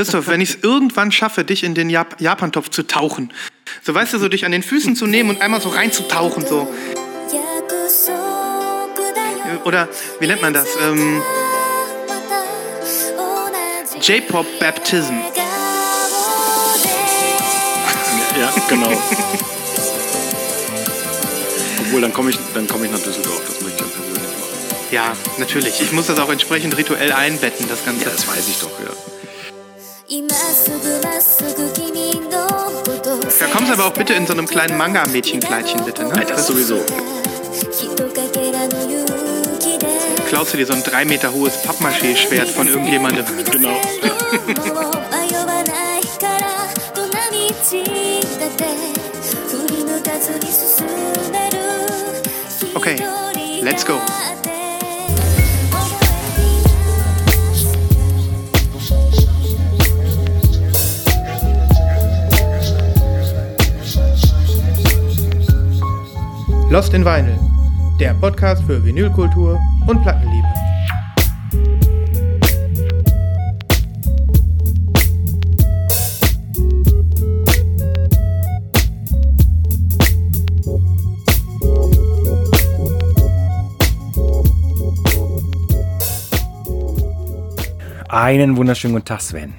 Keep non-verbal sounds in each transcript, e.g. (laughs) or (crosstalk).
Christoph, wenn ich es irgendwann schaffe, dich in den Jap Japantopf zu tauchen, so weißt du, so dich an den Füßen zu nehmen und einmal so reinzutauchen, so. Oder wie nennt man das? Ähm, J-Pop Baptism. Ja, genau. (laughs) Obwohl, dann komme ich, dann komm ich nach Düsseldorf. Das möchte ich dann persönlich machen. Ja, natürlich. Ich muss das auch entsprechend rituell einbetten, das Ganze. Ja, das weiß ich doch, ja. Da kommst aber auch bitte in so einem kleinen Manga-Mädchenkleidchen, bitte. Ne? Das sowieso. Klaust du dir so ein drei Meter hohes Pappmaché-Schwert von irgendjemandem. Genau. Okay, let's go. Lost in Vinyl, der Podcast für Vinylkultur und Plattenliebe. Einen wunderschönen guten Tag, Sven.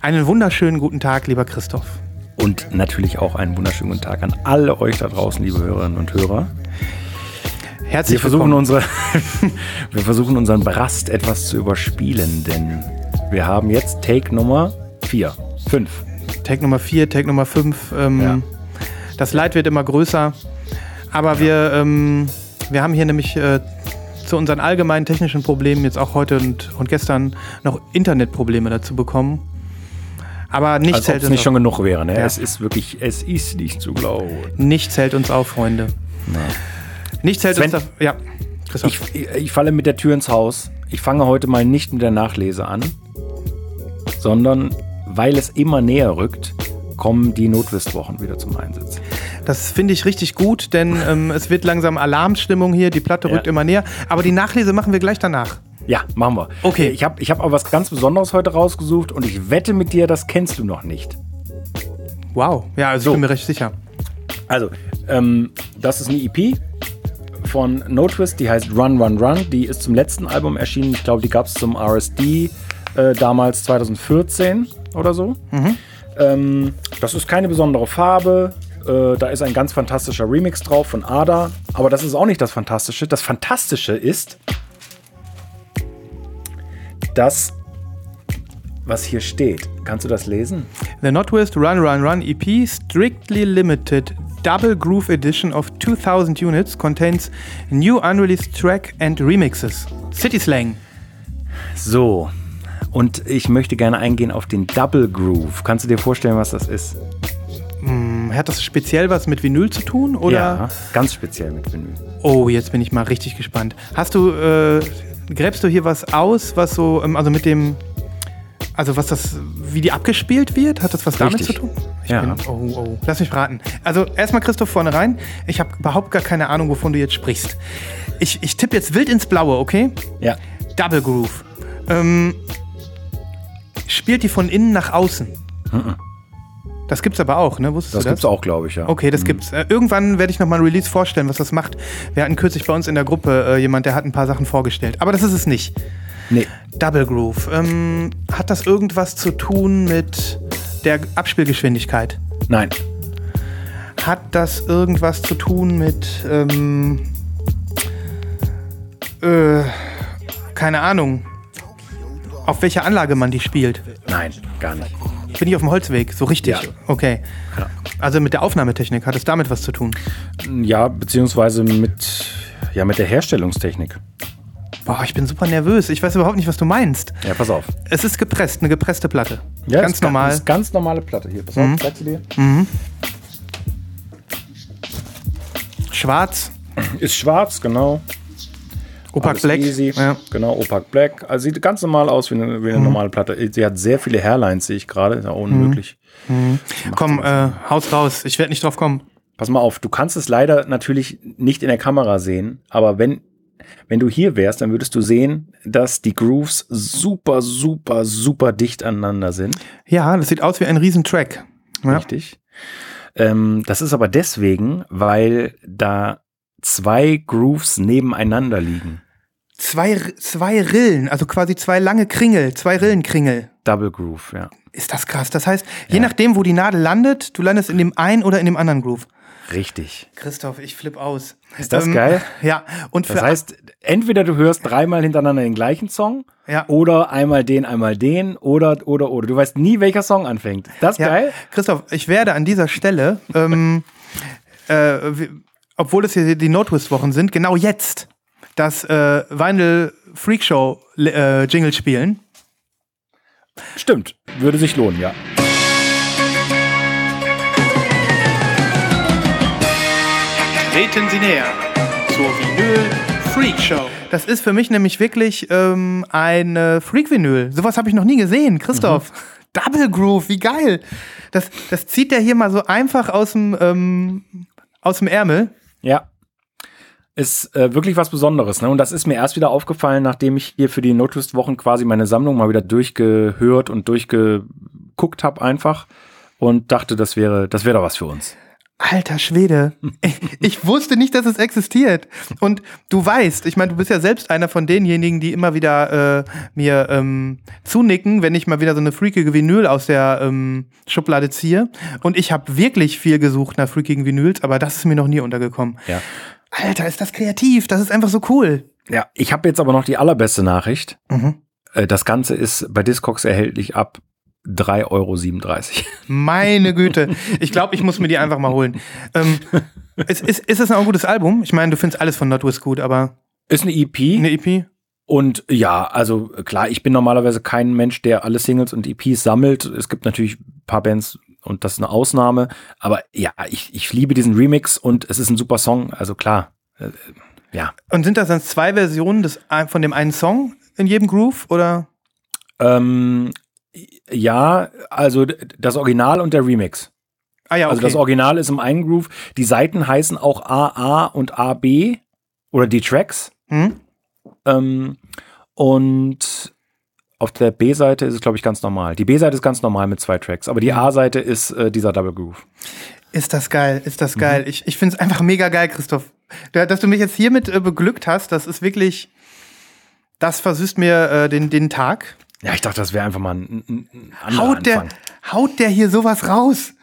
Einen wunderschönen guten Tag, lieber Christoph. Und natürlich auch einen wunderschönen guten Tag an alle euch da draußen, liebe Hörerinnen und Hörer. Herzlich Wir versuchen, willkommen. unsere, (laughs) wir versuchen unseren Brast etwas zu überspielen, denn wir haben jetzt Take Nummer 4, 5. Take Nummer 4, Take Nummer 5. Ähm, Ja. Das Leid wird immer größer. Aber wir, ähm, wir haben hier nämlich äh, zu unseren allgemeinen technischen Problemen jetzt auch heute und, und gestern noch Internetprobleme dazu bekommen. Aber nichts Als ob hält, uns nicht auf, schon genug wäre. Ne? Ja. Es ist wirklich, es ist nicht zu glauben. nichts hält uns auf, Freunde. Nichts hält Sven, uns auf. Ja, Christoph. Ich, ich falle mit der Tür ins Haus. Ich fange heute mal nicht mit der Nachlese an, sondern weil es immer näher rückt, kommen die Notwistwochen wieder zum Einsatz. Das finde ich richtig gut, denn ähm, es wird langsam Alarmstimmung hier. Die Platte Ja. rückt immer näher. Aber die Nachlese machen wir gleich danach. Ja, machen wir. Okay. Ich habe ich hab aber was ganz Besonderes heute rausgesucht und ich wette mit dir, das kennst du noch nicht. Wow. Ja, also So. ich bin mir recht sicher. Also, ähm, das ist eine EP von No Twist, die heißt Run, Run, Run. Die ist zum letzten Album erschienen. Ich glaube, die gab es zum RSD äh, damals 2014 oder so. Ähm, das ist keine besondere Farbe. Äh, da ist ein ganz fantastischer Remix drauf von Ada. Aber das ist auch nicht das Fantastische. Das Fantastische ist, das, was hier steht. Kannst du das lesen? The Notwist Run Run Run EP strictly limited double groove edition of 2000 units contains new unreleased track and remixes. City Slang. So, und ich möchte gerne eingehen auf den Double Groove. Kannst du dir vorstellen, was das ist? Hat das speziell was mit Vinyl zu tun oder? Ja, ganz speziell mit Vinyl. Oh, jetzt bin ich mal richtig gespannt. Hast du äh, gräbst du hier was aus, was so ähm, also mit dem also was das wie die abgespielt wird? Hat das was damit Richtig. zu tun? Ich Ja. bin, oh, oh. Lass mich raten. Also erstmal Christoph vorne rein. Ich habe überhaupt gar keine Ahnung, wovon du jetzt sprichst. Ich, ich tippe jetzt wild ins Blaue, okay? Ja, Double Groove. Ähm, spielt die von innen nach außen? Das gibt's aber auch, ne? Wusstest das du das? gibt's auch, glaube ich, ja. Okay, das gibt's. Äh, irgendwann werde ich noch mal ein Release vorstellen, was das macht. Wir hatten kürzlich bei uns in der Gruppe äh, jemand, der hat ein paar Sachen vorgestellt. Aber das ist es nicht. Nee, Double Groove. Ähm, hat das irgendwas zu tun mit der Abspielgeschwindigkeit? nein. Hat das irgendwas zu tun mit, ähm, äh, keine Ahnung, auf welcher Anlage man die spielt? Nein, gar nicht. Bin ich auf dem Holzweg? So richtig? Ja. Okay. Ja. Also mit der Aufnahmetechnik hat es damit was zu tun? Ja, beziehungsweise mit, ja, mit der Herstellungstechnik. Boah, ich bin super nervös. Ich weiß überhaupt nicht, was du meinst. Ja, pass auf. Es ist gepresst, eine gepresste Platte. Ja, Ganz normal. Ist ganz normale Platte hier. Pass auf, zeig sie dir. Schwarz, Ist schwarz, genau. Opak Black. Easy. Ja. Genau, Opak Black. Also sieht ganz normal aus wie eine, wie eine normale Platte. Sie hat sehr viele Hairlines, sehe ich gerade. Ist ja unmöglich. Komm, äh, haus raus. Ich werde nicht drauf kommen. Pass mal auf, du kannst es leider natürlich nicht in der Kamera sehen, aber wenn, wenn du hier wärst, dann würdest du sehen, dass die Grooves super, super, super dicht aneinander sind. Ja, das sieht aus wie ein Riesentrack. Ja. Richtig. Ähm, das ist aber deswegen, weil da zwei Grooves nebeneinander liegen. Zwei, zwei Rillen, also quasi zwei lange Kringel, zwei Rillenkringel. Double Groove, ja. Ist das krass. Das heißt, je nachdem, wo die Nadel landet, du landest in dem einen oder in dem anderen Groove. Richtig. Christoph, ich flipp aus. Ähm, Ist das geil? (laughs) Ja. Und für Das heißt, entweder du hörst dreimal hintereinander den gleichen Song Ja. oder einmal den, einmal den oder, oder, oder. Du weißt nie, welcher Song anfängt. Ist das ja, geil? Christoph, ich werde an dieser Stelle, ähm, (laughs) äh, obwohl es hier die Notwist-Wochen sind, genau jetzt das äh, Vinyl Freakshow äh, Jingle spielen. Stimmt. Würde sich lohnen, ja. Treten Sie näher zur Vinyl Freak Show. Das ist für mich nämlich wirklich ähm, eine Freak-Vinyl. Sowas habe ich noch nie gesehen, Christoph. (laughs) Double Groove, wie geil. Das, das zieht der hier mal so einfach aus dem, ähm, aus dem Ärmel. Ja. Ist äh, wirklich was Besonderes. Ne? Und das ist mir erst wieder aufgefallen, nachdem ich hier für die Notwist-Wochen quasi meine Sammlung mal wieder durchgehört und durchgeguckt habe einfach. Und dachte, das wäre, das wäre doch was für uns. Alter Schwede. (laughs) Ich wusste nicht, dass es existiert. Und du weißt, ich meine, du bist ja selbst einer von denjenigen, die immer wieder äh, mir ähm, zunicken, wenn ich mal wieder so eine freakige Vinyl aus der ähm, Schublade ziehe. Und ich habe wirklich viel gesucht nach freakigen Vinyls, aber das ist mir noch nie untergekommen. Ja. Alter, ist das kreativ. Das ist einfach so cool. Ja, ich habe jetzt aber noch die allerbeste Nachricht. Mhm. Äh, Das Ganze ist bei Discogs erhältlich ab 3,37 Euro. Meine Güte. Ich glaube, ich muss mir die einfach mal holen. Ähm, (laughs) ist, ist, ist es noch ein gutes Album? Ich meine, du findest alles von Notwist gut, aber Ist eine EP. eine EP? Und ja, also klar, ich bin normalerweise kein Mensch, der alle Singles und EPs sammelt. Es gibt natürlich ein paar Bands und das ist eine Ausnahme. Aber ja, ich, ich liebe diesen Remix und es ist ein super Song. Also klar, äh, ja. Und sind das dann zwei Versionen des, von dem einen Song in jedem Groove? Oder? Ähm, ja, also das Original und der Remix. Ah ja, okay. Also das Original ist im einen Groove. Die Seiten heißen auch AA und AB oder die Tracks. hm? Ähm, und auf der B-Seite ist es, glaube ich, ganz normal. Die B-Seite ist ganz normal mit zwei Tracks, aber die A-Seite ist äh, dieser Double Groove. Ist das geil, ist Mhm. das geil. Ich, ich finde es einfach mega geil, Christoph. Da- Dass du mich jetzt hiermit äh, beglückt hast, das ist wirklich, das versüßt mir äh, den, den Tag. Ja, ich dachte, das wäre einfach mal ein, ein, Haut der, Anfang. haut der hier sowas raus?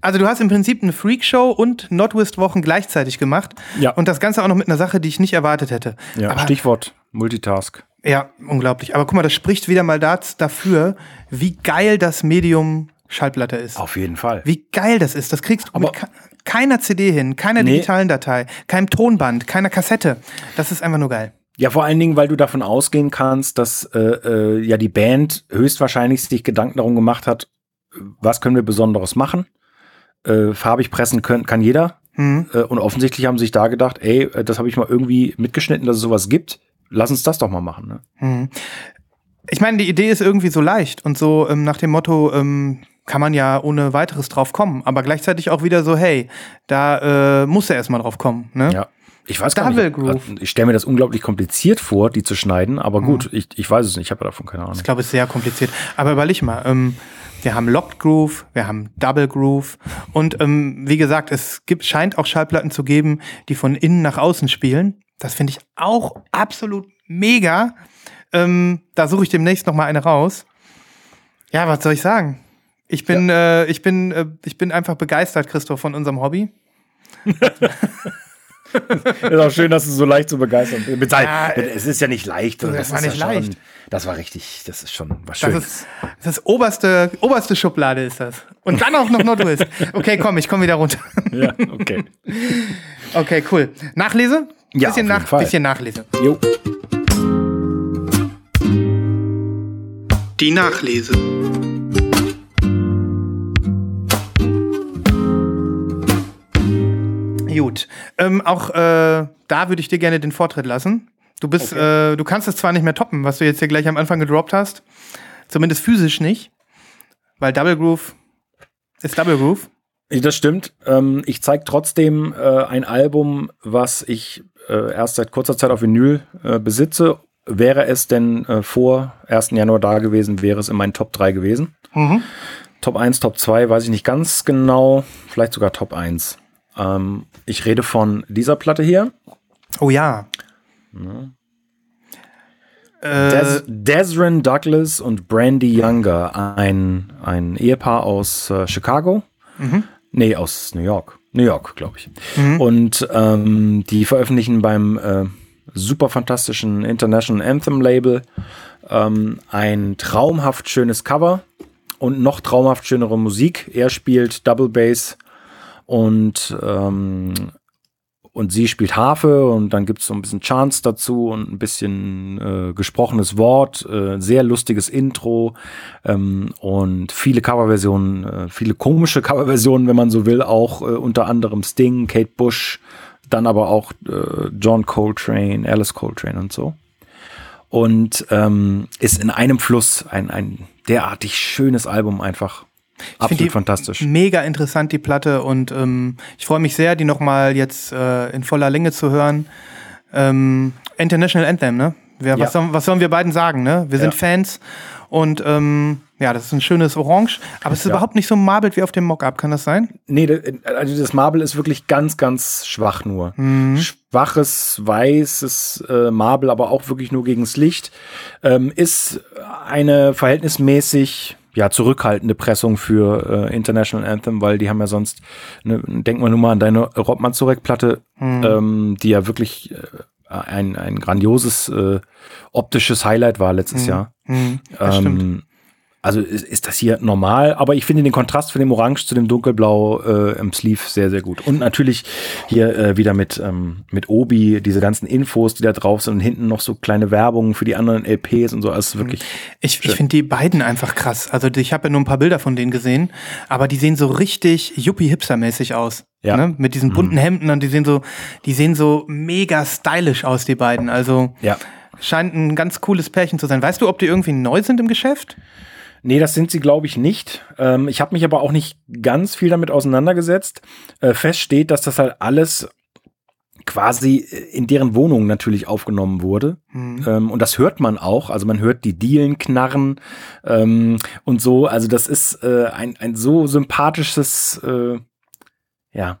Also du hast im Prinzip eine Freakshow und Notwist-Wochen gleichzeitig gemacht. Ja. Und das Ganze auch noch mit einer Sache, die ich nicht erwartet hätte. Ja, Aber, Stichwort Multitask. Ja, unglaublich. Aber guck mal, das spricht wieder mal dafür, wie geil das Medium Schallplatte ist. Auf jeden Fall. Wie geil das ist. Das kriegst du Aber- mit ke- keiner CD hin, keiner Nee. digitalen Datei, keinem Tonband, keiner Kassette. Das ist einfach nur geil. Ja, vor allen Dingen, weil du davon ausgehen kannst, dass äh, äh, ja die Band höchstwahrscheinlich sich Gedanken darum gemacht hat, was können wir Besonderes machen. Äh, farbig pressen können, kann jeder. Hm. Äh, und offensichtlich haben sie sich da gedacht, ey, äh, das habe ich mal irgendwie mitgeschnitten, dass es sowas gibt. Lass uns das doch mal machen. Ne? Hm. Ich meine, die Idee ist irgendwie so leicht und so ähm, nach dem Motto, ähm, kann man ja ohne weiteres drauf kommen, aber gleichzeitig auch wieder so, hey, da äh, muss er erstmal drauf kommen. Ne? Ja. Ich weiß gar Double nicht. ob- Groove. Mhm. Ich stelle mir das unglaublich kompliziert vor, die zu schneiden, aber gut, ich, ich weiß es nicht, ich habe davon keine Ahnung. Ich glaube, es ist sehr kompliziert. Aber überleg mal, ähm, wir haben Locked Groove, wir haben Double Groove und ähm, wie gesagt, es gibt, scheint auch Schallplatten zu geben, die von innen nach außen spielen. Das finde ich auch absolut mega. Ähm, da suche ich demnächst noch mal eine raus. Ja, was soll ich sagen? Ich bin, äh, ich bin, äh, ich bin einfach begeistert, Christoph, von unserem Hobby. (laughs) Ist auch schön, dass du so leicht zu begeistern bist. Ja, es ist ja nicht leicht. das war ist nicht ja schon, leicht. Das war richtig, das ist schon was Das Schönes. ist, das ist oberste, oberste Schublade ist das. Und dann auch noch Nordwest. (laughs) Okay, komm, ich komme wieder runter. ja, okay. Okay, cool. Nachlese? Ja, bisschen, auf jeden nach, Fall. bisschen Nachlese. Jo. Die Nachlese. Gut. Ähm, auch äh, da würde ich dir gerne den Vortritt lassen. Du bist, äh, du kannst es zwar nicht mehr toppen, was du jetzt hier gleich am Anfang gedroppt hast. Zumindest physisch nicht. Weil Double Groove ist Double Groove. Das stimmt. Ähm, ich zeige trotzdem äh, ein Album, was ich äh, erst seit kurzer Zeit auf Vinyl äh, besitze. Wäre es denn vor 1. Januar da gewesen, wäre es in meinen Top 3 gewesen. Mhm. Top 1, Top 2, weiß ich nicht ganz genau. Vielleicht sogar Top 1. Ähm, ich rede von dieser Platte hier. Oh ja. Des Desrin Douglas und Brandy Younger, ein, ein Ehepaar aus Chicago. Nee, aus New York. New York, glaube ich. Und ähm, die veröffentlichen beim äh, super fantastischen International Anthem Label ähm, ein traumhaft schönes Cover und noch traumhaft schönere Musik. Er spielt Double Bass und ähm, und sie spielt Harfe und dann gibt es so ein bisschen Chants dazu und ein bisschen äh, gesprochenes Wort, äh, sehr lustiges Intro ähm, und viele Coverversionen, äh, viele komische (laughs) Coverversionen, wenn man so will, auch äh, unter anderem Sting, Kate Bush, dann aber auch äh, John Coltrane, Alice Coltrane und so. Und ähm, ist in einem Fluss ein, ein derartig schönes Album einfach. Find Absolut die fantastisch. Mega interessant, die Platte. Und ähm, ich freue mich sehr, die nochmal jetzt äh, in voller Länge zu hören. Ähm, International Anthem, ne? Wir, Ja. was, sollen, was sollen wir beiden sagen, ne? Wir sind Ja. Fans. Und ähm, ja, das ist ein schönes Orange. Aber es ist Ja. überhaupt nicht so marbelt wie auf dem Mockup, kann das sein? Nee, also das Marble ist wirklich ganz, ganz schwach nur. Mhm. Schwaches, weißes äh, Marble, aber auch wirklich nur gegens Licht. Ähm, ist eine verhältnismäßig ja, zurückhaltende Pressung für äh, International Anthem, weil die haben ja sonst, ne, denk mal nur mal an deine Rob Mazurek-Platte, Mhm. ähm, die ja wirklich äh, ein, ein grandioses äh, optisches Highlight war letztes Jahr. Mhm, das stimmt. Also ist, ist das hier normal, aber ich finde den Kontrast von dem Orange zu dem Dunkelblau äh, im Sleeve sehr, sehr gut. Und natürlich hier äh, wieder mit, ähm, mit Obi, diese ganzen Infos, die da drauf sind und hinten noch so kleine Werbungen für die anderen LPs und so. Also es ist wirklich, Ich, ich finde die beiden einfach krass. Also ich habe ja nur ein paar Bilder von denen gesehen, aber die sehen so richtig Yuppie-Hipster-mäßig aus. Ja. Ne? Mit diesen bunten Hemden und die sehen so, die sehen so mega stylisch aus, die beiden. Also ja. scheint ein ganz cooles Pärchen zu sein. Weißt du, ob die irgendwie neu sind im Geschäft? Nee, das sind sie, glaube ich, nicht. Ähm, ich habe mich aber auch nicht ganz viel damit auseinandergesetzt. Äh, fest steht, dass das halt alles quasi in deren Wohnung natürlich aufgenommen wurde. Ähm, und das hört man auch. Also man hört die Dielen knarren ähm, und so. Also das ist äh, ein, ein so sympathisches äh, ja,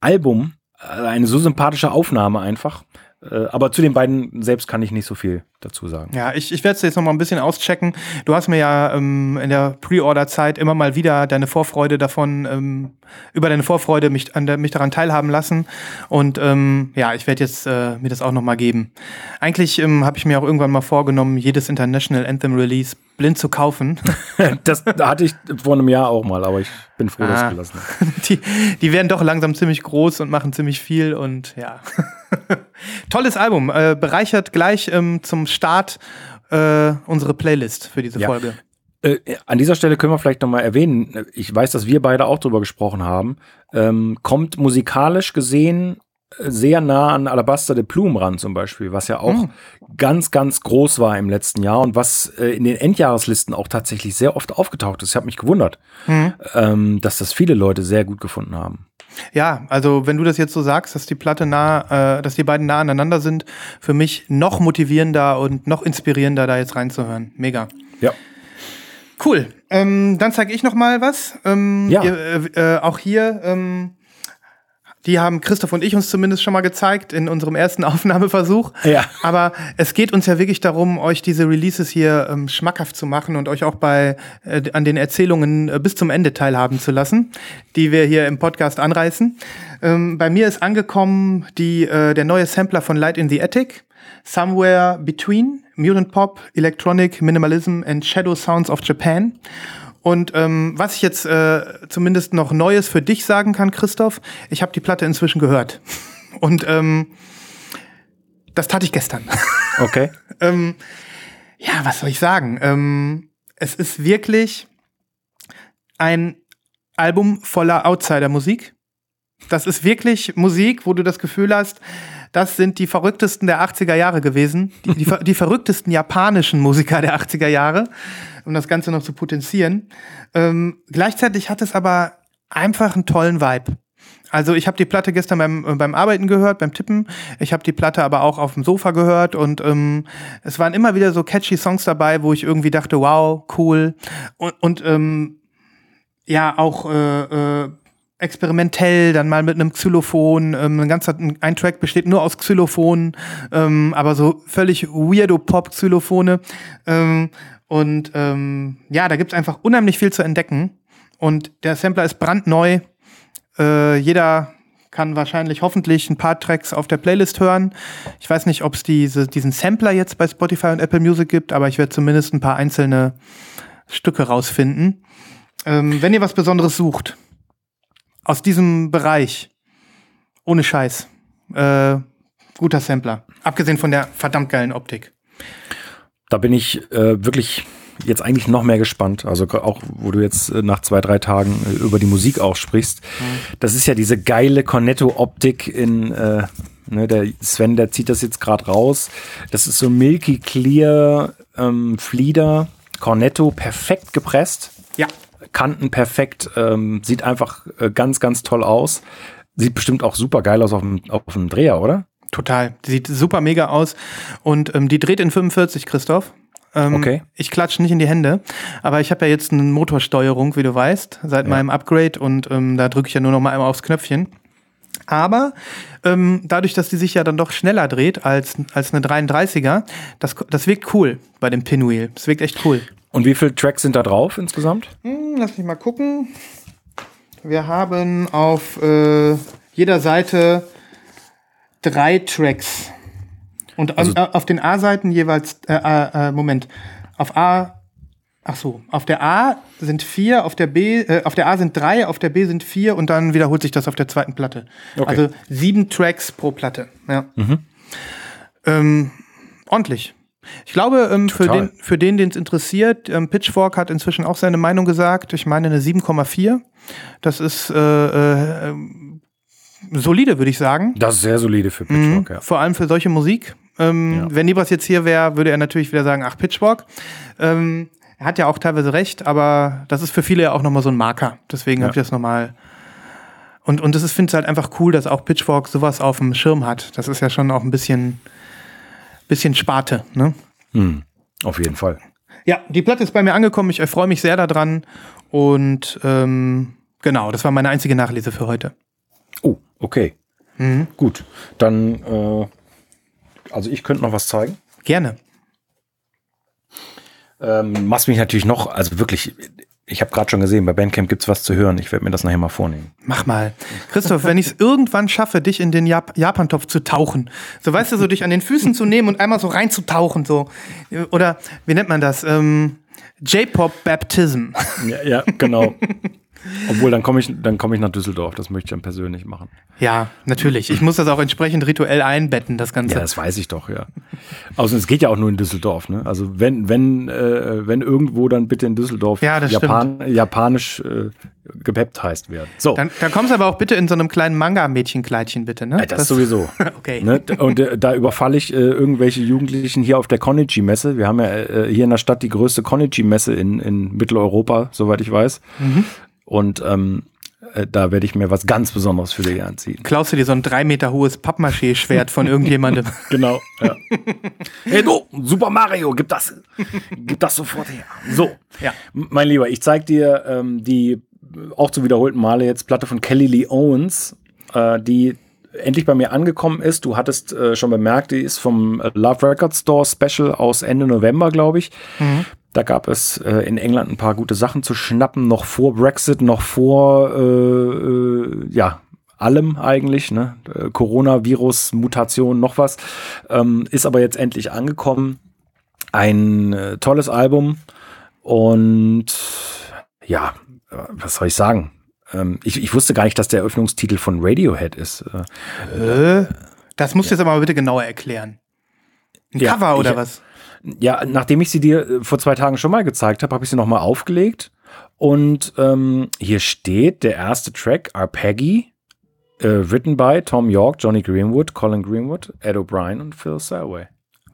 Album, äh, eine so sympathische Aufnahme einfach. Äh, aber zu den beiden selbst kann ich nicht so viel dazu sagen. Ja, ich, ich werde es jetzt noch mal ein bisschen auschecken. Du hast mir ja ähm, in der Pre-Order-Zeit immer mal wieder deine Vorfreude davon, ähm, über deine Vorfreude mich, an der, mich daran teilhaben lassen. Und ähm, ja, ich werde jetzt äh, mir das auch noch mal geben. Eigentlich ähm, habe ich mir auch irgendwann mal vorgenommen, jedes International Anthem Release blind zu kaufen. (laughs) Das hatte ich vor einem Jahr auch mal, aber ich bin froh, dass Ah. ich gelassen habe. (laughs) die, die werden doch langsam ziemlich groß und machen ziemlich viel und ja. (laughs) (laughs) Tolles Album. Äh, bereichert gleich ähm, zum Start äh, unsere Playlist für diese Ja. Folge. Äh, an dieser Stelle können wir vielleicht noch mal erwähnen, ich weiß, dass wir beide auch drüber gesprochen haben, ähm, kommt musikalisch gesehen äh, sehr nah an Alabaster de Plume ran zum Beispiel, was ja auch ganz, ganz groß war im letzten Jahr und was äh, in den Endjahreslisten auch tatsächlich sehr oft aufgetaucht ist. Ich habe mich gewundert, ähm, dass das viele Leute sehr gut gefunden haben. Ja, also wenn du das jetzt so sagst, dass die Platte nah, äh, dass die beiden nah aneinander sind, für mich noch motivierender und noch inspirierender, da jetzt reinzuhören. Mega. Ja. Cool. Ähm, dann zeige ich noch mal was. Ähm, Ja. ihr, äh, äh, auch hier, ähm, die haben Christoph und ich uns zumindest schon mal gezeigt in unserem ersten (laughs) Aufnahmeversuch. Ja. Aber es geht uns ja wirklich darum, euch diese Releases hier ähm, schmackhaft zu machen und euch auch bei äh, an den Erzählungen äh, bis zum Ende teilhaben zu lassen, die wir hier im Podcast anreißen. Ähm, bei mir ist angekommen die, äh, der neue Sampler von Light in the Attic. Somewhere Between, Mutant Pop, Electronic, Minimalism and Shadow Sounds of Japan. Und ähm, was ich jetzt äh, zumindest noch Neues für dich sagen kann, Christoph, ich habe die Platte inzwischen gehört. (laughs) Und ähm, das tat ich gestern. (laughs) Okay. ähm, ja, was soll ich sagen? Ähm, es ist wirklich ein Album voller Outsider-Musik. Das ist wirklich Musik, wo du das Gefühl hast, das sind die verrücktesten der 80er Jahre gewesen. Die, die, die verrücktesten japanischen Musiker der 80er Jahre, um das Ganze noch zu potenzieren. Ähm, gleichzeitig hat es aber einfach einen tollen Vibe. Also ich habe die Platte gestern beim, äh, beim Arbeiten gehört, beim Tippen. Ich habe die Platte aber auch auf dem Sofa gehört und ähm, es waren immer wieder so catchy Songs dabei, wo ich irgendwie dachte, wow, cool. Und, und ähm, ja, auch äh, äh, experimentell, dann mal mit einem Xylophon. Ähm, ein ganzer ein Track besteht nur aus Xylophonen, ähm, aber so völlig weirdo Pop-Xylophone. Ähm, und ähm, ja, da gibt's einfach unheimlich viel zu entdecken. Und der Sampler ist brandneu. Äh, jeder kann wahrscheinlich hoffentlich ein paar Tracks auf der Playlist hören. Ich weiß nicht, ob es diese, diesen Sampler jetzt bei Spotify und Apple Music gibt, aber ich werde zumindest ein paar einzelne Stücke rausfinden. Ähm, wenn ihr was Besonderes sucht, aus diesem Bereich, ohne Scheiß, äh, guter Sampler. Abgesehen von der verdammt geilen Optik. Da bin ich äh, wirklich jetzt eigentlich noch mehr gespannt. Also auch, wo du jetzt äh, nach zwei, drei Tagen äh, über die Musik auch sprichst. Mhm. Das ist ja diese geile Cornetto-Optik in, äh, ne, der Sven, der zieht das jetzt gerade raus. Das ist so milky clear ähm, Flieder, Cornetto, perfekt gepresst. Ja. Kanten perfekt, ähm, sieht einfach äh, ganz, ganz toll aus. Sieht bestimmt auch super geil aus auf dem, auf dem Dreher, oder? Total. Sieht super mega aus. Und ähm, die dreht in 45, Christoph. Ähm, okay. Ich klatsche nicht in die Hände, aber ich habe ja jetzt eine Motorsteuerung, wie du weißt, seit ja. meinem Upgrade und ähm, da drücke ich ja nur noch mal einmal aufs Knöpfchen. Aber ähm, dadurch, dass die sich ja dann doch schneller dreht als, als eine 33er, das, das wirkt cool bei dem Pinwheel. Das wirkt echt cool. Und wie viele Tracks sind da drauf insgesamt? Hm, lass mich mal gucken. Wir haben auf äh, jeder Seite drei Tracks. Und also, an, auf den A-Seiten jeweils, äh, äh, Moment, auf A, ach so, auf der A sind vier, auf der B, äh, auf der A sind drei, auf der B sind vier und dann wiederholt sich das auf der zweiten Platte. Okay. Also sieben Tracks pro Platte, ja. Mhm. Ähm, ordentlich. Ich glaube, ähm, für den, für den, es interessiert, ähm, Pitchfork hat inzwischen auch seine Meinung gesagt. Ich meine eine 7,4. Das ist äh, äh, solide, würde ich sagen. Das ist sehr solide für Pitchfork, mhm, ja. Vor allem für solche Musik. Ähm, ja. Wenn Nibras jetzt hier wäre, würde er natürlich wieder sagen, ach, Pitchfork. Ähm, er hat ja auch teilweise recht, aber das ist für viele ja auch nochmal so ein Marker. Deswegen ja. habe ich das nochmal. Und, und das ist, finde ich halt einfach cool, dass auch Pitchfork sowas auf dem Schirm hat. Das ist ja schon auch ein bisschen, bisschen Sparte, ne? Mhm. Auf jeden Fall. Ja, die Platte ist bei mir angekommen. Ich freue mich sehr daran. Und ähm, genau, das war meine einzige Nachlese für heute. Oh, okay. Mhm. Gut. Dann äh, also ich könnte noch was zeigen. Gerne. Ähm, was mich natürlich noch, also wirklich, ich habe gerade schon gesehen, bei Bandcamp gibt es was zu hören. Ich werde mir das nachher mal vornehmen. Mach mal. Christoph, wenn ich es irgendwann schaffe, dich in den Jap Japantopf zu tauchen, so weißt du, so dich an den Füßen zu nehmen und einmal so reinzutauchen, so. Oder wie nennt man das? Ähm, J-Pop Baptism. Ja, ja genau. Obwohl, dann komme ich, dann komme ich nach Düsseldorf. Das möchte ich dann persönlich machen. Ja, natürlich. Ich muss das auch entsprechend rituell einbetten, das Ganze. Ja, das weiß ich doch, ja. Außerdem, es geht ja auch nur in Düsseldorf, ne? Also wenn, wenn, äh, wenn irgendwo, dann bitte in Düsseldorf ja, Japan, japanisch äh, gebaptized werden. So. Dann, dann kommst du aber auch bitte in so einem kleinen Manga-Mädchenkleidchen, bitte, ne? Ja, das, das sowieso. (laughs) okay. Ne? Und äh, da überfalle ich äh, irgendwelche Jugendlichen hier auf der Konichi-Messe. Wir haben ja äh, hier in der Stadt die größte Konichi-Messe in, in Mitteleuropa, soweit ich weiß. Mhm. Und ähm, äh, da werde ich mir was ganz Besonderes für dich anziehen. Klaust du dir so ein drei Meter hohes Pappmaché-Schwert von irgendjemandem? (laughs) genau. Ja. hey du, Super Mario, gib das, gib das sofort her. So, ja. mein Lieber, ich zeige dir ähm, die auch zu wiederholten Male jetzt Platte von Kelly Lee Owens, äh, die endlich bei mir angekommen ist. Du hattest äh, schon bemerkt, die ist vom Love Record Store Special aus Ende November, glaube ich. Mhm. Da gab es äh, in England ein paar gute Sachen zu schnappen, noch vor Brexit, noch vor, äh, äh, ja, allem eigentlich, ne? Äh, Coronavirus, Mutation, noch was. Ähm, ist aber jetzt endlich angekommen. Ein äh, tolles Album und ja, äh, was soll ich sagen? Ähm, ich, ich, wusste gar nicht, dass der Eröffnungstitel von Radiohead ist. Das musst du jetzt aber bitte genauer erklären. Ein ja, Cover oder ich, was? Ja, nachdem ich sie dir äh, vor zwei Tagen schon mal gezeigt habe, habe ich sie nochmal aufgelegt. Und ähm, hier steht der erste Track, Arpeggi, äh, written by Tom York, Johnny Greenwood, Colin Greenwood, Ed O'Brien und Phil Selway.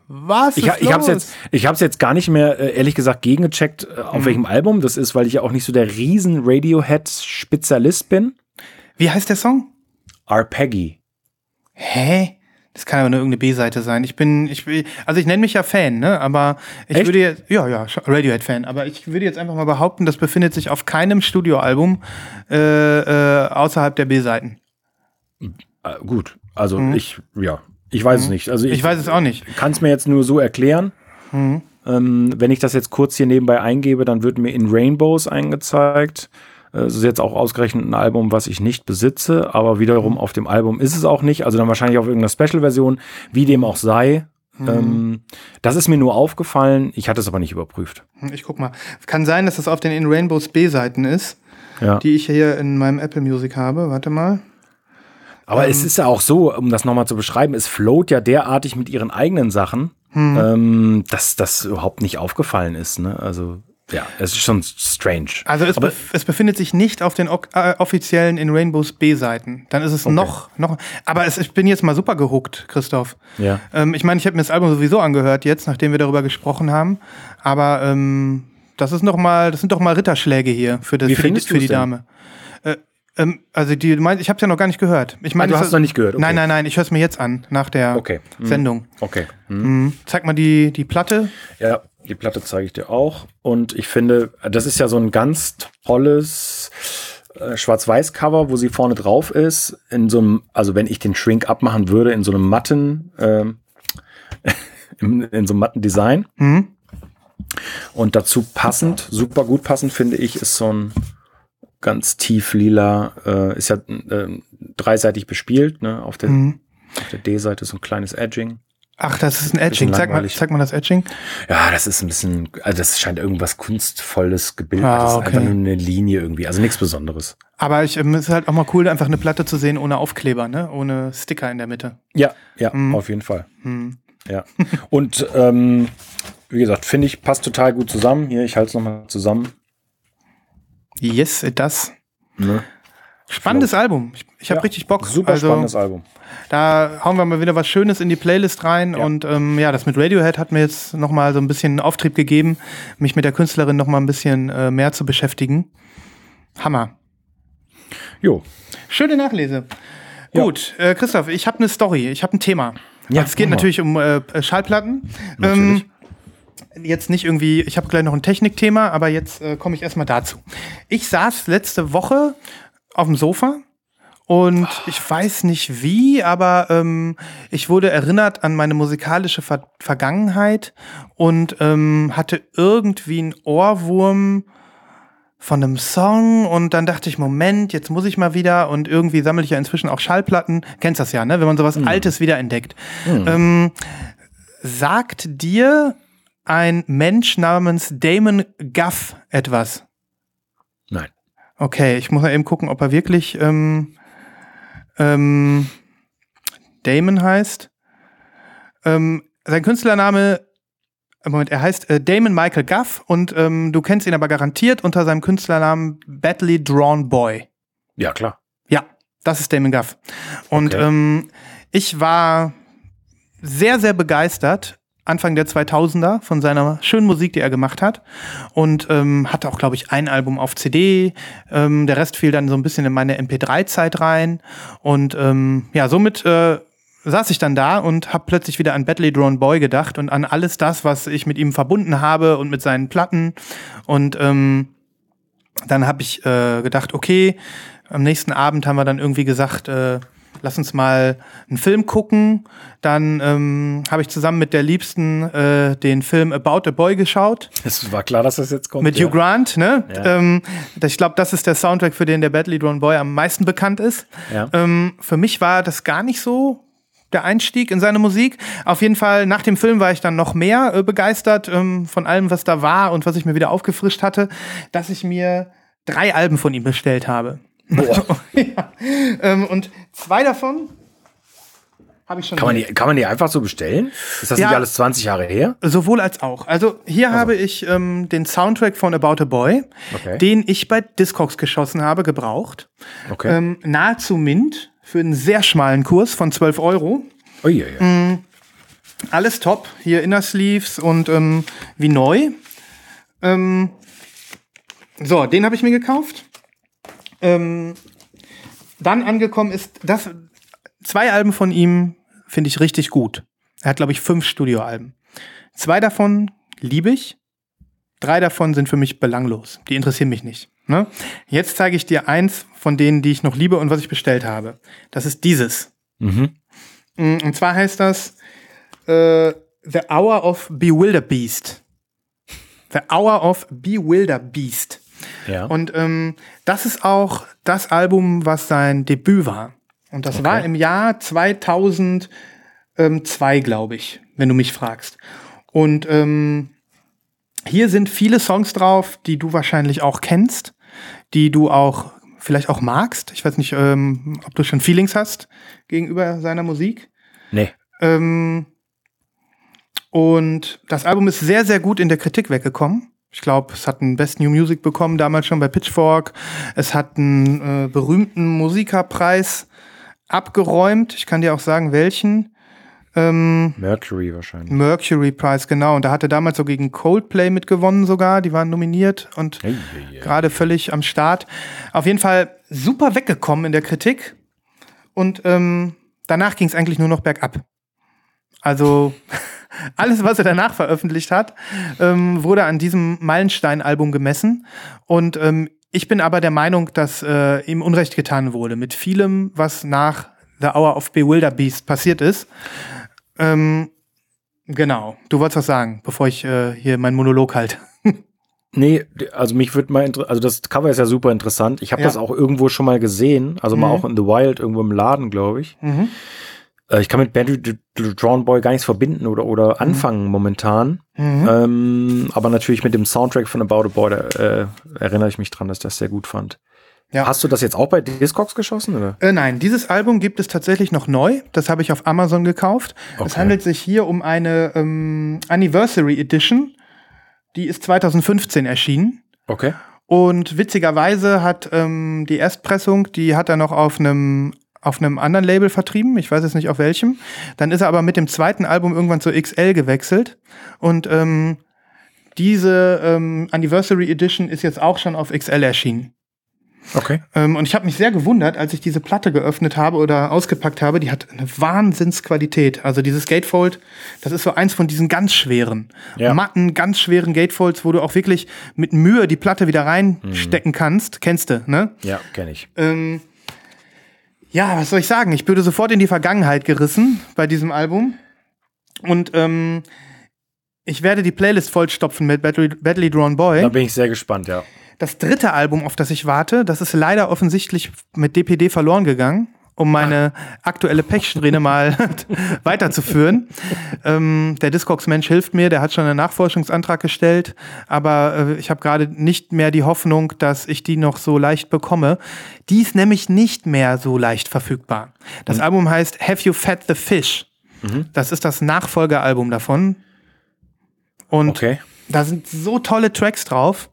Was? Ich, ist ich habe jetzt, ich hab's jetzt gar nicht mehr, äh, ehrlich gesagt, gegengecheckt, äh, auf welchem Album das ist, weil ich ja auch nicht so der riesen Radiohead-Spezialist bin. Wie heißt der Song? Arpeggi. Hä? Das kann aber nur irgendeine B-Seite sein. Ich bin, ich will, also ich nenne mich ja Fan, ne? Aber ich Echt? würde jetzt, ja, ja, Radiohead-Fan, aber ich würde jetzt einfach mal behaupten, das befindet sich auf keinem Studioalbum äh, äh, außerhalb der B-Seiten. Äh, gut, also ich, ja, ich weiß es nicht. Also Mhm. Ich weiß es auch nicht. kann es mir jetzt nur so erklären. Mhm. Ähm, wenn ich das jetzt kurz hier nebenbei eingebe, dann wird mir in Rainbows eingezeigt. Äh, Das ist jetzt auch ausgerechnet ein Album, was ich nicht besitze, aber wiederum auf dem Album ist es auch nicht. Also dann wahrscheinlich auf irgendeiner Special-Version, wie dem auch sei. Mhm. Ähm, das ist mir nur aufgefallen, ich hatte es aber nicht überprüft. Hm, Ich guck mal. Kann sein, dass das auf den In Rainbows B-Seiten ist, Ja. die ich hier in meinem Apple Music habe. Warte mal. Aber Ähm. es ist ja auch so, um das nochmal zu beschreiben, es float ja derartig mit ihren eigenen Sachen, Hm. ähm, dass das überhaupt nicht aufgefallen ist. Ne? Also, ja, es ist schon strange. Also es, bef es befindet sich nicht auf den ok- äh, offiziellen In Rainbows B-Seiten. Dann ist es noch, noch. Aber es, ich bin jetzt mal super gehuckt, Christoph. Ja. Ähm, ich meine, ich habe mir das Album sowieso angehört jetzt, nachdem wir darüber gesprochen haben. Aber ähm, das ist noch mal, das sind doch mal Ritterschläge hier für, das, Wie für, die, findest für die? Dame. Äh, ähm, also die, meinst, ich habe es ja noch gar nicht gehört. Ich meine, Ah, du hast ist- noch nicht gehört, okay. Nein, nein, nein. Ich höre es mir jetzt an nach der Okay. Mhm. Sendung. Okay. Hm. Mhm. Zeig mal die die Platte. Ja, die Platte zeige ich dir auch. Und ich finde, das ist ja so ein ganz tolles äh, Schwarz-Weiß-Cover, wo sie vorne drauf ist. In so einem, also wenn ich den Shrink abmachen würde, in so einem matten, ähm, (laughs) in, in so einem matten Design. Mhm. Und dazu passend, super gut passend, finde ich, ist so ein ganz tief lila, äh, ist ja äh, dreiseitig bespielt, ne? Auf der, Mhm. auf der D-Seite so ein kleines Edging. Ach, das ist ein Etching. Zeig mal, zeig mal das Etching. Ja, das ist ein bisschen, also das scheint irgendwas kunstvolles Gebildet. Ah, das ist okay. einfach nur eine Linie irgendwie, also nichts Besonderes. Aber ich, ähm, es ist halt auch mal cool, einfach eine Platte zu sehen ohne Aufkleber, ne? Ohne Sticker in der Mitte. Ja, ja, Mhm. auf jeden Fall. Ja. Und ähm, wie gesagt, finde ich, passt total gut zusammen. Hier, ich halte es nochmal zusammen. Yes, it does. Ne? Spannendes Album. Ich, ich habe Ja, richtig Bock. Super also, spannendes Album. Da hauen wir mal wieder was Schönes in die Playlist rein. Ja. Und ähm, ja, das mit Radiohead hat mir jetzt noch mal so ein bisschen Auftrieb gegeben, mich mit der Künstlerin noch mal ein bisschen äh, mehr zu beschäftigen. Hammer. Jo. Schöne Nachlese. Ja. Gut, äh, Christoph, ich habe eine Story, ich habe ein Thema. Ja, es geht natürlich um äh, Schallplatten. Natürlich. Ähm, jetzt nicht irgendwie, ich habe gleich noch ein Technikthema, aber jetzt äh, komme ich erstmal dazu. Ich saß letzte Woche auf dem Sofa und ich weiß nicht wie, aber ähm, ich wurde erinnert an meine musikalische Ver Vergangenheit und ähm, hatte irgendwie einen Ohrwurm von einem Song und dann dachte ich, Moment, jetzt muss ich mal wieder und irgendwie sammle ich ja inzwischen auch Schallplatten. Kennst das ja, ne? Wenn man sowas Altes wieder entdeckt. Ähm, sagt dir ein Mensch namens Damon Guff etwas? Okay, ich muss mal eben gucken, ob er wirklich ähm, ähm, Damon heißt. Ähm, sein Künstlername, äh, Moment, er heißt äh, Damon Michael Guff und ähm, du kennst ihn aber garantiert unter seinem Künstlernamen Badly Drawn Boy. Ja, klar. Ja, das ist Damon Guff. Und Okay. ähm, ich war sehr, sehr begeistert Anfang der 2000er von seiner schönen Musik, die er gemacht hat. Und ähm, hatte auch, glaube ich, ein Album auf CD. Ähm, der Rest fiel dann so ein bisschen in meine MP3-Zeit rein. Und ähm, ja, somit äh, saß ich dann da und habe plötzlich wieder an Badly Drawn Boy gedacht und an alles das, was ich mit ihm verbunden habe und mit seinen Platten. Und ähm, dann habe ich äh, gedacht, okay, am nächsten Abend haben wir dann irgendwie gesagt, äh, lass uns mal einen Film gucken. Dann ähm, habe ich zusammen mit der Liebsten äh, den Film About a Boy geschaut. Es war klar, dass das jetzt kommt. Mit ja. Hugh Grant, ne? Ja. Ähm, ich glaube, das ist der Soundtrack, für den der Badly Drawn Boy am meisten bekannt ist. Ja. Ähm, für mich war das gar nicht so der Einstieg in seine Musik. Auf jeden Fall, nach dem Film war ich dann noch mehr äh, begeistert ähm, von allem, was da war und was ich mir wieder aufgefrischt hatte, dass ich mir drei Alben von ihm bestellt habe. (laughs) ja. ähm, und zwei davon habe ich schon Kann man, die, kann man die einfach so bestellen? Ist das Ja. nicht alles 20 Jahre her? Sowohl als auch. Also hier habe ich ähm, den Soundtrack von About a Boy, Okay. den ich bei Discogs geschossen habe, gebraucht. Okay. Ähm, nahezu mint für einen sehr schmalen Kurs von 12 Euro. Uiuiui. Mm. Alles top. Hier Inner Sleeves und ähm, wie neu. Ähm, so, den habe ich mir gekauft. Ähm, dann angekommen ist das zwei Alben von ihm finde ich richtig gut. Er hat glaube ich fünf Studioalben. Zwei davon liebe ich. Drei davon sind für mich belanglos. Die interessieren mich nicht. Ne? Jetzt zeige ich dir eins von denen, die ich noch liebe und was ich bestellt habe. Das ist dieses. Mhm. Mm, Und zwar heißt das äh, The Hour of Bewilder Beast. The Hour of Bewilder Beast. Ja. Und ähm, das ist auch das Album, was sein Debüt war. Und das war im Jahr 2002, glaube ich, wenn du mich fragst. Und ähm, hier sind viele Songs drauf, die du wahrscheinlich auch kennst, die du auch vielleicht auch magst. Ich weiß nicht, ähm, ob du schon Feelings hast gegenüber seiner Musik. nee. Ähm, und das Album ist sehr, sehr gut in der Kritik weggekommen. Ich glaube, es hat einen Best New Music bekommen, damals schon bei Pitchfork. Es hat einen äh, berühmten Musikerpreis abgeräumt. Ich kann dir auch sagen, welchen. Ähm, Mercury wahrscheinlich. Mercury Prize, genau. Und da hatte damals so gegen Coldplay mitgewonnen sogar. Die waren nominiert und Hey, hey, hey. gerade völlig am Start. Auf jeden Fall super weggekommen in der Kritik. Und ähm, danach ging es eigentlich nur noch bergab. Also (laughs) alles, was er danach veröffentlicht hat, ähm, wurde an diesem Meilenstein-Album gemessen. Und ähm, ich bin aber der Meinung, dass äh, ihm Unrecht getan wurde mit vielem, was nach The Hour of Bewilder Beast passiert ist. Ähm, genau. Du wolltest was sagen, bevor ich äh, hier meinen Monolog halte. (laughs) Nee, also mich würde mal also das Cover ist ja super interessant. Ich habe Ja. das auch irgendwo schon mal gesehen, also mal Mhm. auch in The Wild irgendwo im Laden, glaube ich. Mhm. Äh, ich kann mit Battery D- D- Drawn Boy gar nichts verbinden oder oder anfangen momentan. Mhm. Ähm, aber natürlich mit dem Soundtrack von About a Boy, da äh, erinnere ich mich dran, dass ich das sehr gut fand. Ja. Hast du das jetzt auch bei Discogs geschossen? Oder? Äh, nein, dieses Album gibt es tatsächlich noch neu. Das habe ich auf Amazon gekauft. Es Okay. handelt sich hier um eine ähm, Anniversary Edition. Die ist 2015 erschienen. Okay. Und witzigerweise hat ähm, die Erstpressung, die hat er noch auf einem auf einem anderen Label vertrieben. Ich weiß jetzt nicht auf welchem. Dann ist er aber mit dem zweiten Album irgendwann zur XL gewechselt. Und ähm, diese ähm, Anniversary Edition ist jetzt auch schon auf XL erschienen. Okay. Ähm, und ich habe mich sehr gewundert, als ich diese Platte geöffnet habe oder ausgepackt habe. Die hat eine Wahnsinnsqualität. Also dieses Gatefold, das ist so eins von diesen ganz schweren, Ja. matten, ganz schweren Gatefolds, wo du auch wirklich mit Mühe die Platte wieder reinstecken kannst. Kennst du, ne? Ja, kenne ich. Ähm, ja, was soll ich sagen? Ich würde sofort in die Vergangenheit gerissen bei diesem Album. Und ähm, ich werde die Playlist vollstopfen mit Badly, Badly Drawn Boy. Da bin ich sehr gespannt, ja. Das dritte Album, auf das ich warte, das ist leider offensichtlich mit DPD verloren gegangen, um meine aktuelle Pechsträhne mal (laughs) weiterzuführen. Ähm, der Discogs-Mensch hilft mir, der hat schon einen Nachforschungsantrag gestellt, aber äh, ich habe gerade nicht mehr die Hoffnung, dass ich die noch so leicht bekomme. Die ist nämlich nicht mehr so leicht verfügbar. Das Album heißt Have You Fed the Fish? Das ist das Nachfolgealbum davon. Und Okay. da sind so tolle Tracks drauf.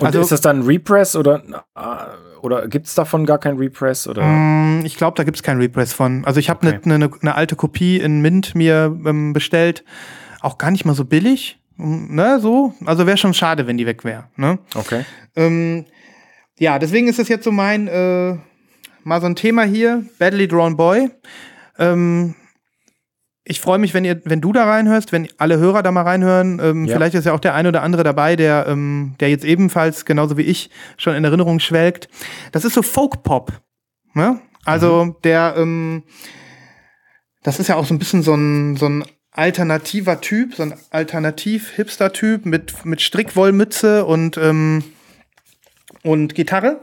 Und Also- ist das dann ein Repress oder, äh, oder gibt es davon gar kein Repress? Oder? Mm, Ich glaube, da gibt's keinen Repress von. Also ich habe eine Okay. ne, ne alte Kopie in Mint mir ähm, bestellt. Auch gar nicht mal so billig. Mm, Ne, so. Also wäre schon schade, wenn die weg wäre. Ne? Okay. Ähm, ja, deswegen ist das jetzt so mein, äh, mal so ein Thema hier. Badly Drawn Boy. Ähm, ich freue mich, wenn ihr, wenn du da reinhörst, wenn alle Hörer da mal reinhören. Ähm, Ja. Vielleicht ist ja auch der ein oder andere dabei, der, ähm, der jetzt ebenfalls, genauso wie ich, schon in Erinnerung schwelgt. Das ist so Folk-Pop. Ne? Also der, ähm, das ist ja auch so ein bisschen so ein, so ein alternativer Typ, so ein alternativ-Hipster-Typ mit, mit Strickwollmütze und, ähm, und Gitarre.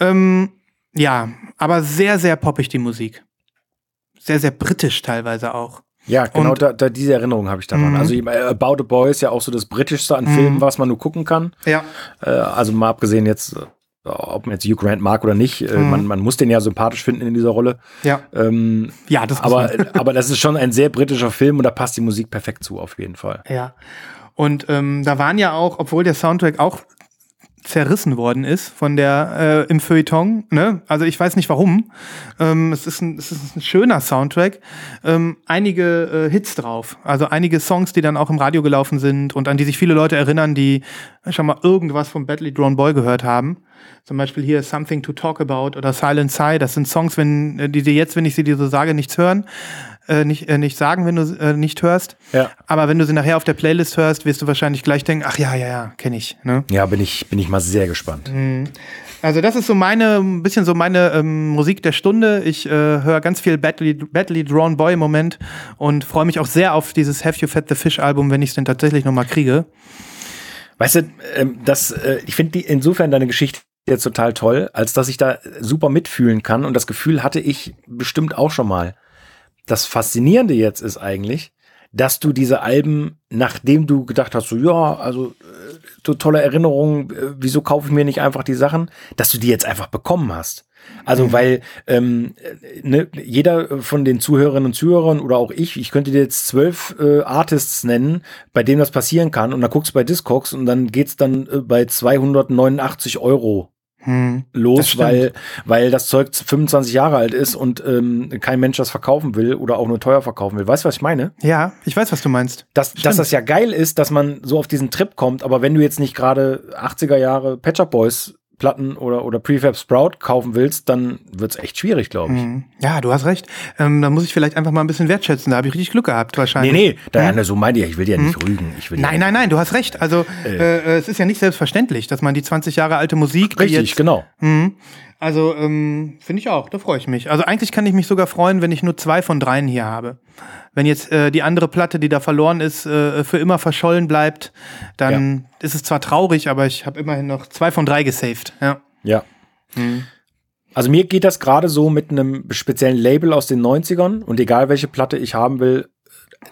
Ähm, ja, aber sehr, sehr poppig die Musik. Sehr, sehr britisch teilweise auch. Ja, genau Und- da, da, diese Erinnerung habe ich daran. Mhm. Also äh, About a Boy ist ja auch so das Britischste an Filmen, was man nur gucken kann. Ja. Äh, also mal abgesehen jetzt, äh, ob man jetzt Hugh Grant mag oder nicht, Mhm. man, man muss den ja sympathisch finden in dieser Rolle. Ja. Ähm, Ja, das aber, (laughs) aber das ist schon ein sehr britischer Film und da passt die Musik perfekt zu, auf jeden Fall. Ja. Und ähm, da waren ja auch, obwohl der Soundtrack auch zerrissen worden ist von der äh, im Feuilleton. Ne? Also ich weiß nicht warum. Ähm, es, ist ein, es ist ein schöner Soundtrack. Ähm, einige äh, Hits drauf. Also einige Songs, die dann auch im Radio gelaufen sind und an die sich viele Leute erinnern, die schon mal irgendwas von Badly Drawn Boy gehört haben. Zum Beispiel hier Something to Talk About oder Silent Sigh. Das sind Songs, wenn äh, die dir jetzt, wenn ich sie dir so sage, nichts hören äh, nicht, äh, nicht sagen, wenn du äh, nicht hörst. Ja. Aber wenn du sie nachher auf der Playlist hörst, wirst du wahrscheinlich gleich denken, ach ja, ja, ja, kenne ich. Ne? Ja, bin ich, bin ich mal sehr gespannt. Mhm. Also das ist so meine, ein bisschen so meine ähm, Musik der Stunde. Ich äh, höre ganz viel Badly, Badly Drawn Boy im Moment und freue mich auch sehr auf dieses Have You Fed the Fish Album, wenn ich es denn tatsächlich nochmal kriege. Weißt du, ähm, das, äh, ich finde insofern deine Geschichte jetzt total toll, als dass ich da super mitfühlen kann und das Gefühl hatte ich bestimmt auch schon mal das Faszinierende jetzt ist eigentlich, dass du diese Alben, nachdem du gedacht hast, so ja, also äh, so tolle Erinnerungen, äh, wieso kaufe ich mir nicht einfach die Sachen, dass du die jetzt einfach bekommen hast. Also, mhm. weil ähm, ne, jeder von den Zuhörerinnen und Zuhörern oder auch ich, ich könnte dir jetzt zwölf äh, Artists nennen, bei denen das passieren kann. Und dann guckst du bei Discogs und dann geht's dann äh, bei 289 Euro hm, los, weil, weil das Zeug 25 Jahre alt ist und ähm, kein Mensch das verkaufen will oder auch nur teuer verkaufen will. Weißt du, was ich meine? Ja, ich weiß, was du meinst. Dass, dass das ja geil ist, dass man so auf diesen Trip kommt, aber wenn du jetzt nicht gerade 80er Jahre Patch Boys Platten oder, oder Prefab Sprout kaufen willst, dann wird's echt schwierig, glaube ich. Mhm. Ja, du hast recht. Ähm, da muss ich vielleicht einfach mal ein bisschen wertschätzen. Da habe ich richtig Glück gehabt, wahrscheinlich. Nee, nee, da, mhm. so meinte ich, ich will dir ja nicht mhm. rügen. Ich will nein, nein, nein, du hast recht. Also äh. Äh, es ist ja nicht selbstverständlich, dass man die 20 Jahre alte Musik. Richtig, jetzt, genau. Mh, also ähm, finde ich auch, da freue ich mich. Also eigentlich kann ich mich sogar freuen, wenn ich nur zwei von dreien hier habe. Wenn jetzt äh, die andere Platte, die da verloren ist, äh, für immer verschollen bleibt, dann ja. ist es zwar traurig, aber ich habe immerhin noch zwei von drei gesaved. Ja. Ja. Mhm. Also mir geht das gerade so mit einem speziellen Label aus den 90ern und egal welche Platte ich haben will,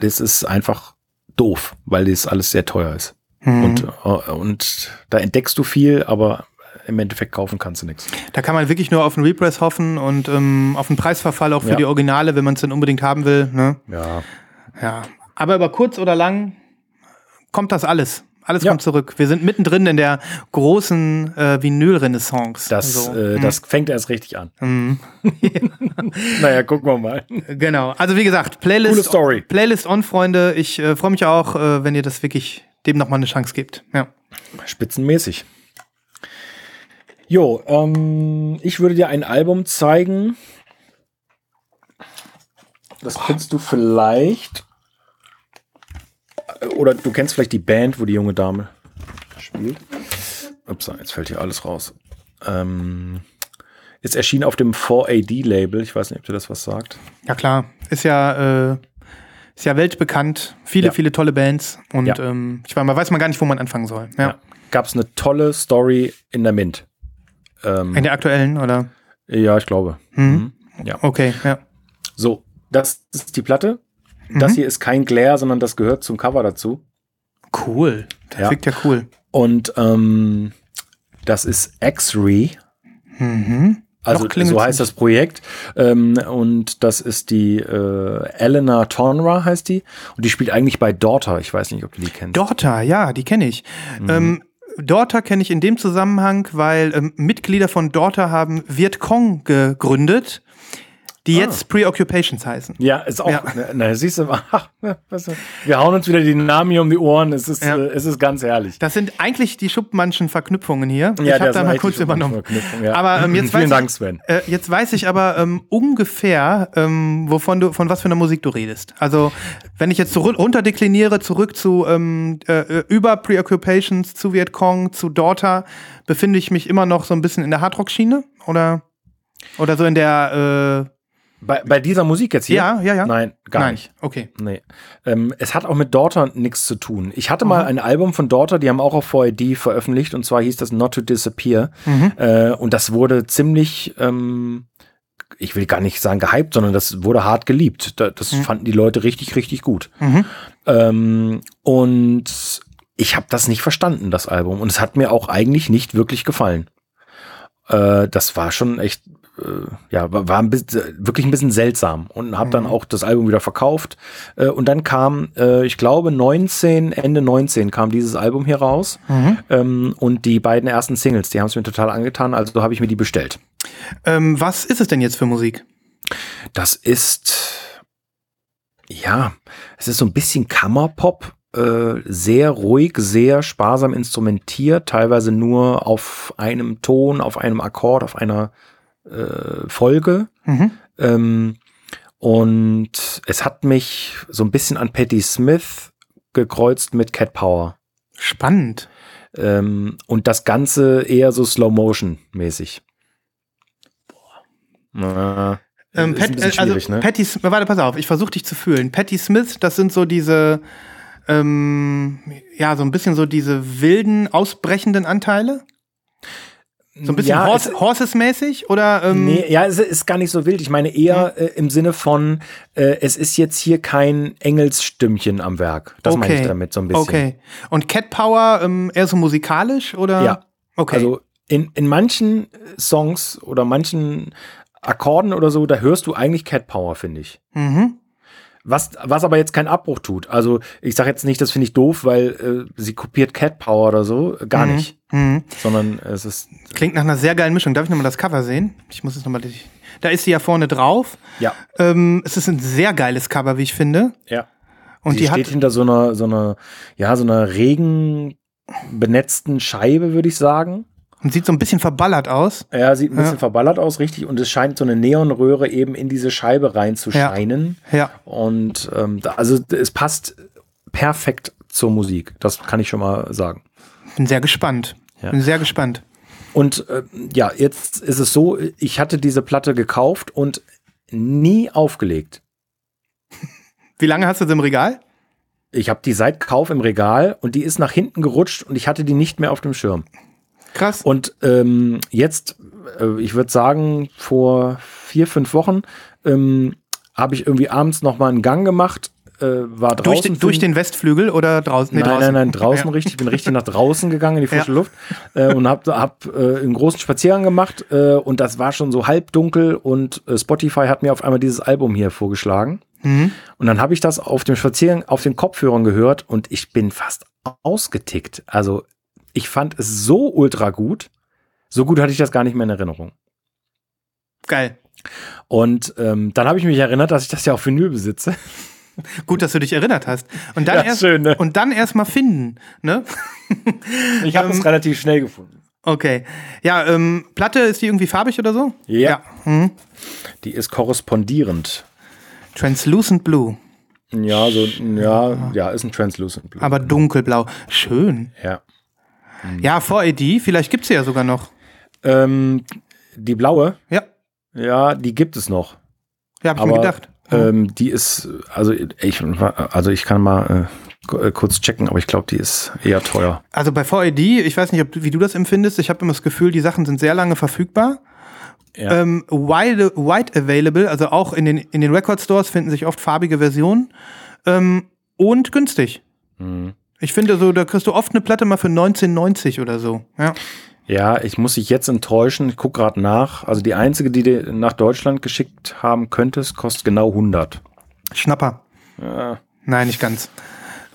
das ist einfach doof, weil das alles sehr teuer ist. Mhm. Und, äh, und da entdeckst du viel, aber im Endeffekt kaufen kannst du nichts. Da kann man wirklich nur auf einen Repress hoffen und ähm, auf einen Preisverfall auch für ja. die Originale, wenn man es dann unbedingt haben will. Ne? Ja. Ja. Aber über kurz oder lang kommt das alles. Alles ja. kommt zurück. Wir sind mittendrin in der großen äh, Vinyl-Renaissance. Das, so. äh, das hm. fängt erst richtig an. Mhm. (laughs) naja, gucken wir mal. Genau. Also wie gesagt, Playlist, Coole Story. Playlist on, Freunde. Ich äh, freue mich auch, äh, wenn ihr das wirklich dem nochmal eine Chance gibt. Ja. Spitzenmäßig. Jo, ähm, ich würde dir ein Album zeigen. Das kennst du vielleicht oder du kennst vielleicht die Band, wo die junge Dame spielt. Ups, jetzt fällt hier alles raus. Ähm, ist erschienen auf dem 4AD-Label. Ich weiß nicht, ob dir das was sagt. Ja, klar. Ist ja, äh, ist ja weltbekannt. Viele, ja. viele tolle Bands. Und ja. ähm, ich weiß, man weiß man gar nicht, wo man anfangen soll. Ja. ja. Gab es eine tolle Story in der Mint. Ähm, in der aktuellen, oder? Ja, ich glaube. Mhm. Mhm. Ja. Okay, ja. So, das ist die Platte. Das mhm. hier ist kein Glare, sondern das gehört zum Cover dazu. Cool. Das ja. wirkt ja cool. Und ähm, das ist X-Ray. Mhm. Also so heißt das Projekt. Ähm, und das ist die äh, Elena Tonra heißt die. Und die spielt eigentlich bei Daughter. Ich weiß nicht, ob du die kennst. Daughter, ja, die kenne ich. Mhm. Ähm, Daughter kenne ich in dem Zusammenhang, weil ähm, Mitglieder von Daughter haben Vietcong gegründet die ah. jetzt Preoccupations heißen. Ja, ist auch, ja. Na, na, siehst du, (laughs) ach, wir hauen uns wieder die Namen hier um die Ohren, es ist, ja. äh, es ist ganz herrlich. Das sind eigentlich die Schuppmannschen Verknüpfungen hier. Ja, ich habe da mal kurz übernommen. Ja. Aber ähm, jetzt, (laughs) Vielen weiß Dank, ich, Sven. Äh, jetzt weiß ich aber ähm, ungefähr, ähm, wovon du, von was für einer Musik du redest. Also, wenn ich jetzt so runterdekliniere, zurück zu ähm, äh, über Preoccupations, zu Vietcong, zu Daughter, befinde ich mich immer noch so ein bisschen in der Hardrock-Schiene? Oder, oder so in der äh, bei, bei dieser Musik jetzt hier? Ja, ja, ja. Nein, gar Nein. nicht. Okay. Nee. Ähm, es hat auch mit Daughter nichts zu tun. Ich hatte mhm. mal ein Album von Daughter, die haben auch auf 4AD veröffentlicht und zwar hieß das Not to Disappear. Mhm. Äh, und das wurde ziemlich, ähm, ich will gar nicht sagen gehypt, sondern das wurde hart geliebt. Das mhm. fanden die Leute richtig, richtig gut. Mhm. Ähm, und ich habe das nicht verstanden, das Album. Und es hat mir auch eigentlich nicht wirklich gefallen. Äh, das war schon echt ja, war, ein bisschen, wirklich ein bisschen seltsam und habe dann auch das Album wieder verkauft. Äh, und dann kam, äh, ich glaube, 19, Ende 19 kam dieses Album hier raus. Ähm, und die beiden ersten Singles, die haben es mir total angetan, also habe ich mir die bestellt. Ähm, was ist es denn jetzt für Musik? Das ist, ja, es ist so ein bisschen Kammerpop, äh, sehr ruhig, sehr sparsam instrumentiert, teilweise nur auf einem Ton, auf einem Akkord, auf einer äh, Folge. Mhm. Ähm, und es hat mich so ein bisschen an Patti Smith gekreuzt mit Cat Power. Spannend. Ähm, und das Ganze eher so Slow-Motion-mäßig. Boah. Ähm, ist Pat, äh, also ne? Patty, warte, pass auf, ich versuche dich zu fühlen. Patty Smith, das sind so diese, ähm, ja, so ein bisschen so diese wilden, ausbrechenden Anteile. So ein bisschen Ja, Horse, es- Horses-mäßig oder? Ähm, Nee, ja, es ist gar nicht so wild. Ich meine eher Hm. äh, im Sinne von, äh, es ist jetzt hier kein Engelsstimmchen am Werk. Das meine ich Okay. damit so ein bisschen. Okay. Und Cat Power ähm, eher so musikalisch oder? Ja. Okay. Also in, in manchen Songs oder manchen Akkorden oder so, da hörst du eigentlich Cat Power, finde ich. mhm. Was, was aber jetzt keinen Abbruch tut. Also ich sage jetzt nicht, das finde ich doof, weil äh, sie kopiert Cat Power oder so. Gar Mhm. nicht. Mhm. Sondern es ist, Klingt nach einer sehr geilen Mischung. Darf ich nochmal das Cover sehen? Ich muss es nochmal. Da ist sie ja vorne drauf. ja, Ähm, es ist ein sehr geiles Cover, wie ich finde. ja. Und sie die steht hat. hinter so einer, so einer, ja, so einer regenbenetzten Scheibe, würde ich sagen. Und sieht so ein bisschen verballert aus. Ja, sieht ein bisschen Ja. verballert aus, richtig. Und es scheint so eine Neonröhre eben in diese Scheibe reinzuscheinen. Ja. Und ähm, also es passt perfekt zur Musik. Das kann ich schon mal sagen. Bin sehr gespannt. Ja. Bin sehr gespannt. Und äh, ja, jetzt ist es so, ich hatte diese Platte gekauft und nie aufgelegt. Wie lange hast du sie im Regal? Ich habe die seit Kauf im Regal und die ist nach hinten gerutscht und ich hatte die nicht mehr auf dem Schirm. Krass. Und ähm, jetzt, äh, ich würde sagen, vor vier, fünf Wochen ähm, habe ich irgendwie abends noch mal einen Gang gemacht, äh, war draußen. durch, den, durch den Westflügel oder draußen? Nee, nein, draußen. nein, nein, draußen Ja. richtig. Ich bin richtig nach draußen gegangen in die frische Ja. Luft äh, und habe hab, äh, einen großen Spaziergang gemacht äh, und das war schon so halbdunkel und äh, Spotify hat mir auf einmal dieses Album hier vorgeschlagen. Mhm. Und dann habe ich das auf dem Spaziergang auf den Kopfhörern gehört und ich bin fast ausgetickt. Also ich fand es so ultra gut. So gut hatte ich das gar nicht mehr in Erinnerung. Geil. Und ähm, dann habe ich mich erinnert, dass ich das ja auf Vinyl besitze. (laughs) Gut, dass du dich erinnert hast. Und dann Ja, erst schön, ne? und dann erst mal finden, ne? (laughs) Ich habe Ähm, es relativ schnell gefunden. Okay. Ja, ähm, Platte ist die irgendwie farbig oder so? Ja. Mhm. Die ist korrespondierend. Translucent Blue, Ja, so, ja, ja, ist ein Translucent Blue. aber dunkelblau. Schön. Ja. Ja, 4AD, vielleicht gibt's sie ja sogar noch. Ähm, die blaue, Ja, ja, die gibt es noch. ja, hab ich mir gedacht. ähm, die ist, also ich, also ich kann mal äh, äh, kurz checken, aber ich glaube, die ist eher teuer. Also bei 4AD, ich weiß nicht, ob, wie du das empfindest, ich habe immer das Gefühl, die Sachen sind sehr lange verfügbar. Ja. Ähm, wide, wide available, also auch in den, in den Record Stores finden sich oft farbige Versionen. Ähm, und günstig. Mhm. Ich finde so, da kriegst du oft eine Platte mal für 19,90 oder so. Ja. Ja, ich muss dich jetzt enttäuschen. Ich gucke gerade nach. Also die einzige, die du nach Deutschland geschickt haben könntest, kostet genau 100. Schnapper. Ja. Nein, nicht ganz.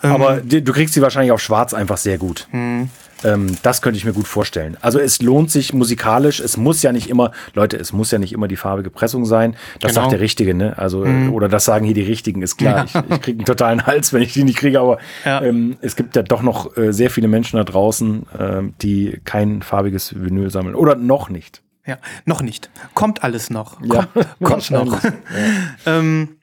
Ähm, Aber die, du kriegst sie wahrscheinlich auf Schwarz einfach sehr gut. Mhm. Ähm, das könnte ich mir gut vorstellen. Also es lohnt sich musikalisch. Es muss ja nicht immer, Leute, es muss ja nicht immer die farbige Pressung sein. Das Genau. sagt der Richtige, ne? Also äh, oder das sagen hier die Richtigen, ist klar. Ich, ich kriege einen totalen Hals, wenn ich die nicht kriege. Aber Ja. ähm, es gibt ja doch noch äh, sehr viele Menschen da draußen, ähm, die kein farbiges Vinyl sammeln oder noch nicht. Ja, noch nicht. Kommt alles noch. Ja, Kommt, kommt noch. wahrscheinlich. ähm,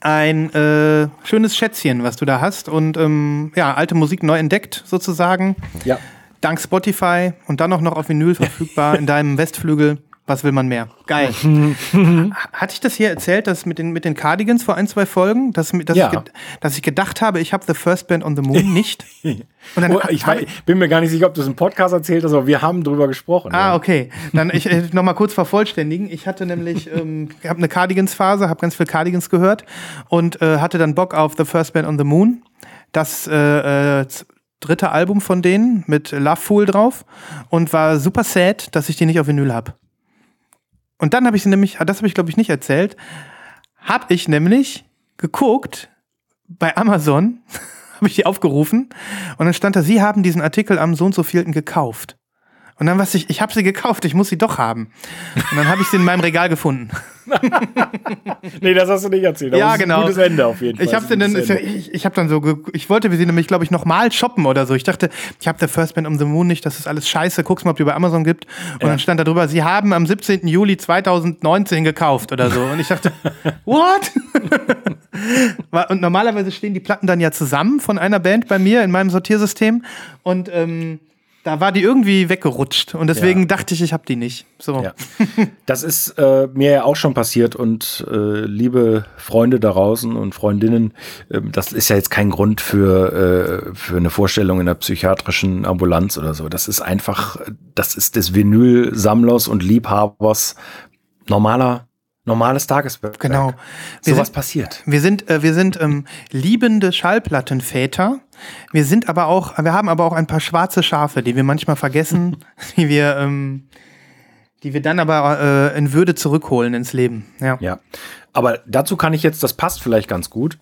ein äh, schönes Schätzchen, was du da hast. Und ähm, ja, alte Musik neu entdeckt, sozusagen. Ja. Dank Spotify und dann auch noch auf Vinyl verfügbar (laughs) in deinem Westflügel. Was will man mehr? Geil. (laughs) Hatte ich das hier erzählt, dass mit den, mit den Cardigans vor ein, zwei Folgen, dass, dass, Ja. ich, dass ich gedacht habe, ich habe The First Band on the Moon (laughs) nicht? Und dann Oh, ich hab weiß, bin mir gar nicht sicher, ob du es im Podcast erzählt hast, aber wir haben drüber gesprochen. Ah, ja. okay. Dann (laughs) ich äh, noch mal kurz vervollständigen. Ich hatte nämlich, ähm, habe eine Cardigans-Phase, habe ganz viel Cardigans gehört und äh, hatte dann Bock auf The First Band on the Moon. Das äh, äh, dritte Album von denen mit Love Fool drauf und war super sad, dass ich die nicht auf Vinyl habe. Und dann habe ich nämlich, das habe ich glaube ich nicht erzählt, habe ich nämlich geguckt bei Amazon, (laughs) habe ich die aufgerufen und dann stand da, Sie haben diesen Artikel am so und so vielten gekauft. Und dann was ich, ich habe sie gekauft, ich muss sie doch haben. Und dann habe ich sie in meinem Regal gefunden. (laughs) nee, das hast du nicht erzählt. ja, genau. Ein gutes Ende auf jeden Fall. Ich habe dann, ich, ich habe dann so, ich wollte sie nämlich, glaube ich, nochmal shoppen oder so. Ich dachte, ich habe der First Band um the Moon nicht, das ist alles scheiße. Guck's mal, ob die bei Amazon gibt. Und ja. dann stand da drüber, sie haben am 17. Juli 2019 gekauft oder so. Und ich dachte, (laughs) what? (laughs) Und normalerweise stehen die Platten dann ja zusammen von einer Band bei mir in meinem Sortiersystem. Und ähm, da war die irgendwie weggerutscht und deswegen ja. dachte ich, ich habe die nicht. So. Ja. Das ist äh, mir ja auch schon passiert und äh, liebe Freunde da draußen und Freundinnen, äh, das ist ja jetzt kein Grund für, äh, für eine Vorstellung in der psychiatrischen Ambulanz oder so. Das ist einfach, das ist des Vinyl-Sammlers und Liebhabers normaler normales Tageswerk. Genau. So was passiert. Wir sind, äh, wir sind ähm, liebende Schallplattenväter wir sind aber auch, wir haben aber auch ein paar schwarze Schafe, die wir manchmal vergessen, (laughs) die wir, ähm, die wir dann aber äh, in Würde zurückholen ins Leben. Ja. ja. Aber dazu kann ich jetzt, das passt vielleicht ganz gut.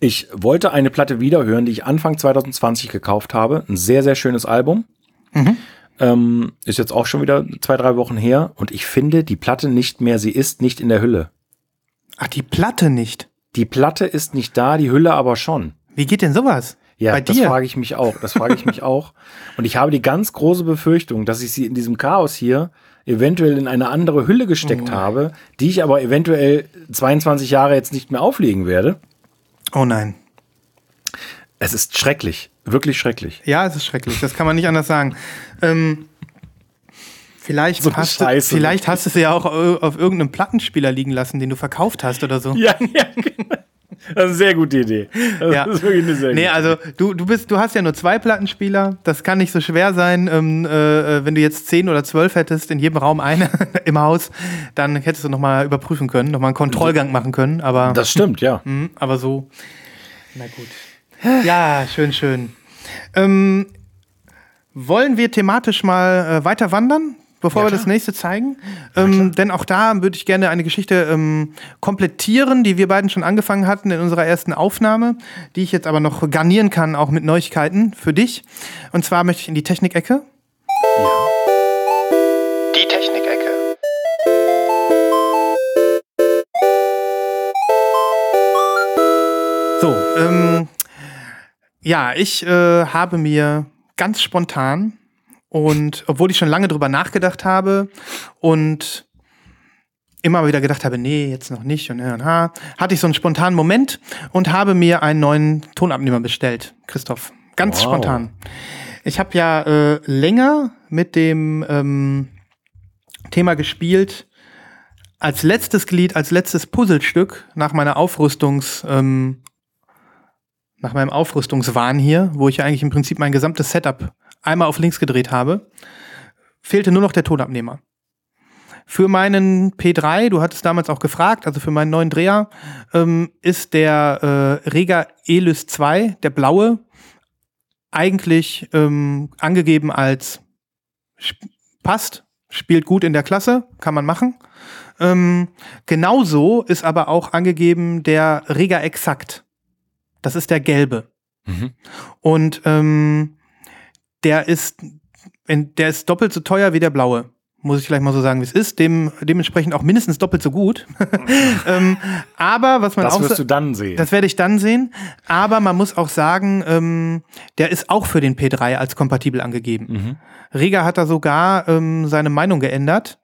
Ich wollte eine Platte wiederhören, die ich Anfang 2020 gekauft habe. Ein sehr, sehr schönes Album. Mhm. Ähm, ist jetzt auch schon wieder zwei, drei Wochen her. Und ich finde die Platte nicht mehr, sie ist nicht in der Hülle. Ach, die Platte nicht? Die Platte ist nicht da, die Hülle aber schon. Wie geht denn sowas? Ja, Bei das frage ich mich auch. Das frage ich mich (laughs) auch. Und ich habe die ganz große Befürchtung, dass ich sie in diesem Chaos hier eventuell in eine andere Hülle gesteckt oh. habe, die ich aber eventuell 22 Jahre jetzt nicht mehr auflegen werde. Oh nein. Es ist schrecklich. Wirklich schrecklich. Ja, es ist schrecklich. Das kann man nicht anders sagen. Ähm, vielleicht so hast, du, vielleicht hast du sie ja auch auf irgendeinem Plattenspieler liegen lassen, den du verkauft hast oder so. Ja, (laughs) ja, genau. Das ist eine sehr gute Idee. Das ja. ist wirklich eine sehr nee, gute also du, du bist, du hast ja nur zwei Plattenspieler. Das kann nicht so schwer sein. Ähm, äh, wenn du jetzt zehn oder zwölf hättest, in jedem Raum eine (laughs) im Haus, dann hättest du nochmal überprüfen können, nochmal einen Kontrollgang machen können. Aber, das stimmt, ja. (laughs) Mh, aber so. Na gut. (sighs) Ja, schön, schön. Ähm, wollen wir thematisch mal äh, weiter wandern? Bevor ja, wir das nächste zeigen. Ähm, denn auch da würde ich gerne eine Geschichte ähm, komplettieren, die wir beiden schon angefangen hatten in unserer ersten Aufnahme, die ich jetzt aber noch garnieren kann, auch mit Neuigkeiten für dich. Und zwar möchte ich in die Technikecke. Ja. Die Technikecke. So, ähm, ja, ich äh, habe mir ganz spontan und obwohl ich schon lange drüber nachgedacht habe und immer wieder gedacht habe, nee, jetzt noch nicht und, und ha, hatte ich so einen spontanen Moment und habe mir einen neuen Tonabnehmer bestellt, Christoph. Ganz wow. spontan. Ich habe ja äh, länger mit dem ähm, Thema gespielt, als letztes Glied, als letztes Puzzlestück nach meiner Aufrüstungs, ähm, nach meinem Aufrüstungswahn hier, wo ich ja eigentlich im Prinzip mein gesamtes Setup einmal auf links gedreht habe, fehlte nur noch der Tonabnehmer. Für meinen P3, du hattest damals auch gefragt, also für meinen neuen Dreher, ähm, ist der äh, Rega Elys 2, der blaue, eigentlich ähm, angegeben als passt, spielt gut in der Klasse, kann man machen. Ähm, genauso ist aber auch angegeben der Rega Exakt. Das ist der gelbe. Mhm. Und ähm, der ist, der ist doppelt so teuer wie der blaue. Muss ich vielleicht mal so sagen, wie es ist. Dem, dementsprechend auch mindestens doppelt so gut. (laughs) ähm, aber was man das auch. Das wirst du dann sehen. Das werde ich dann sehen. Aber man muss auch sagen, ähm, der ist auch für den P3 als kompatibel angegeben. Mhm. Rega hat da sogar ähm, seine Meinung geändert,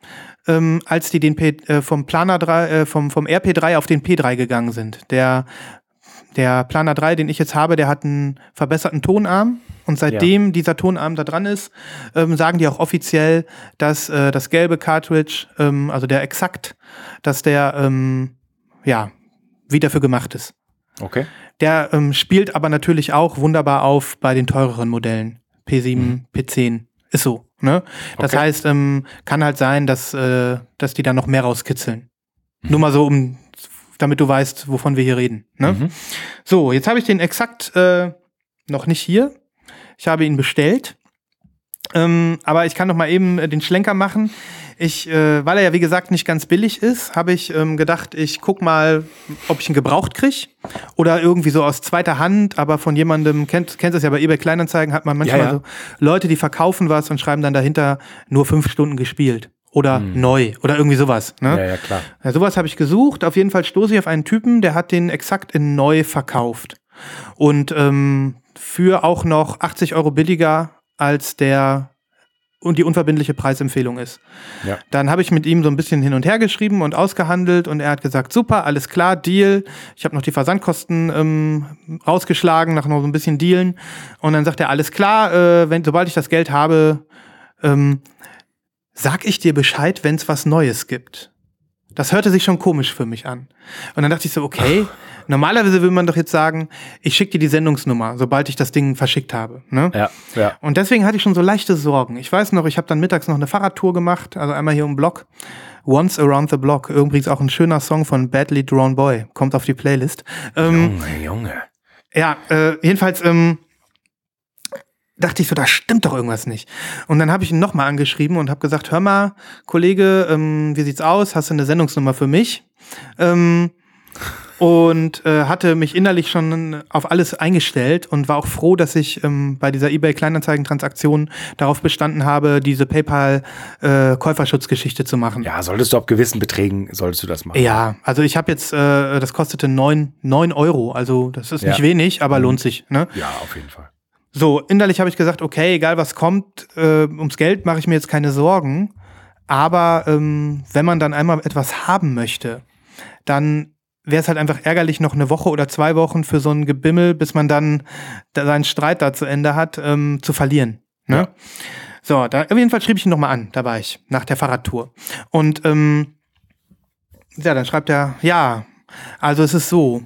ähm, als die den P, äh, vom Planer 3, äh, vom, vom RP3 auf den P3 gegangen sind. Der der Planer 3, den ich jetzt habe, der hat einen verbesserten Tonarm. Und seitdem ja. dieser Tonarm da dran ist, ähm, sagen die auch offiziell, dass äh, das gelbe Cartridge, ähm, also der exakt, dass der ähm, ja wie dafür gemacht ist. Okay. Der ähm, spielt aber natürlich auch wunderbar auf bei den teureren Modellen. P7, mhm. P10. Ist so. Ne? Das okay. heißt, ähm, kann halt sein, dass, äh, dass die da noch mehr rauskitzeln. Mhm. Nur mal so, um damit du weißt, wovon wir hier reden. Ne? Mhm. So, jetzt habe ich den exakt äh, noch nicht hier. Ich habe ihn bestellt. Ähm, aber ich kann noch mal eben äh, den Schlenker machen. ich, äh, weil er ja wie gesagt nicht ganz billig ist, habe ich ähm, gedacht, ich guck mal, ob ich ihn gebraucht krieg oder irgendwie so aus zweiter Hand, aber von jemandem, kennt, kennt es ja bei eBay Kleinanzeigen, hat man manchmal Ja, ja. so Leute, die verkaufen was und schreiben dann dahinter nur fünf Stunden gespielt oder neu oder irgendwie sowas. Ne? Hm. Ja, ja, klar. Ja, sowas habe ich gesucht. Auf jeden Fall stoße ich auf einen Typen, der hat den exakt in neu verkauft. Und ähm, für auch noch 80 Euro billiger als der und die unverbindliche Preisempfehlung ist. Ja. Dann habe ich mit ihm so ein bisschen hin und her geschrieben und ausgehandelt und er hat gesagt, super, alles klar, Deal. Ich habe noch die Versandkosten ähm, rausgeschlagen, nach noch so ein bisschen Dealen. Und dann sagt er, alles klar, äh, wenn, sobald ich das Geld habe, ähm, sag ich dir Bescheid, wenn es was Neues gibt. Das hörte sich schon komisch für mich an. Und dann dachte ich so, okay, (laughs) normalerweise will man doch jetzt sagen, ich schicke dir die Sendungsnummer, sobald ich das Ding verschickt habe. Ne? Ja, ja. Und deswegen hatte ich schon so leichte Sorgen. Ich weiß noch, ich habe dann mittags noch eine Fahrradtour gemacht, also einmal hier um Block. Once Around the Block. Übrigens auch ein schöner Song von Badly Drawn Boy. Kommt auf die Playlist. Ähm, Junge, Junge. ja, äh, jedenfalls ähm, dachte ich so, da stimmt doch irgendwas nicht. Und dann habe ich ihn nochmal angeschrieben und habe gesagt, hör mal, Kollege, ähm, wie sieht's aus? Hast du eine Sendungsnummer für mich? Ähm, und äh, hatte mich innerlich schon auf alles eingestellt und war auch froh, dass ich ähm, bei dieser eBay Kleinanzeigen-Transaktion darauf bestanden habe, diese PayPal-Käuferschutzgeschichte zu machen. Ja, solltest du ab gewissen Beträgen, solltest du das machen. Ja, also ich habe jetzt, äh, das kostete neun neun Euro, also das ist Ja. nicht wenig, aber lohnt sich. Ne? Ja, auf jeden Fall. So, innerlich habe ich gesagt, okay, egal was kommt, äh, ums Geld mache ich mir jetzt keine Sorgen. Aber ähm, wenn man dann einmal etwas haben möchte, dann wäre es halt einfach ärgerlich, noch eine Woche oder zwei Wochen für so ein Gebimmel, bis man dann da seinen Streit da zu Ende hat, ähm, zu verlieren. Ne? Ja. So, da, auf jeden Fall schrieb ich ihn nochmal an, da war ich, nach der Fahrradtour. Und ähm, ja, dann schreibt er, ja, also es ist so,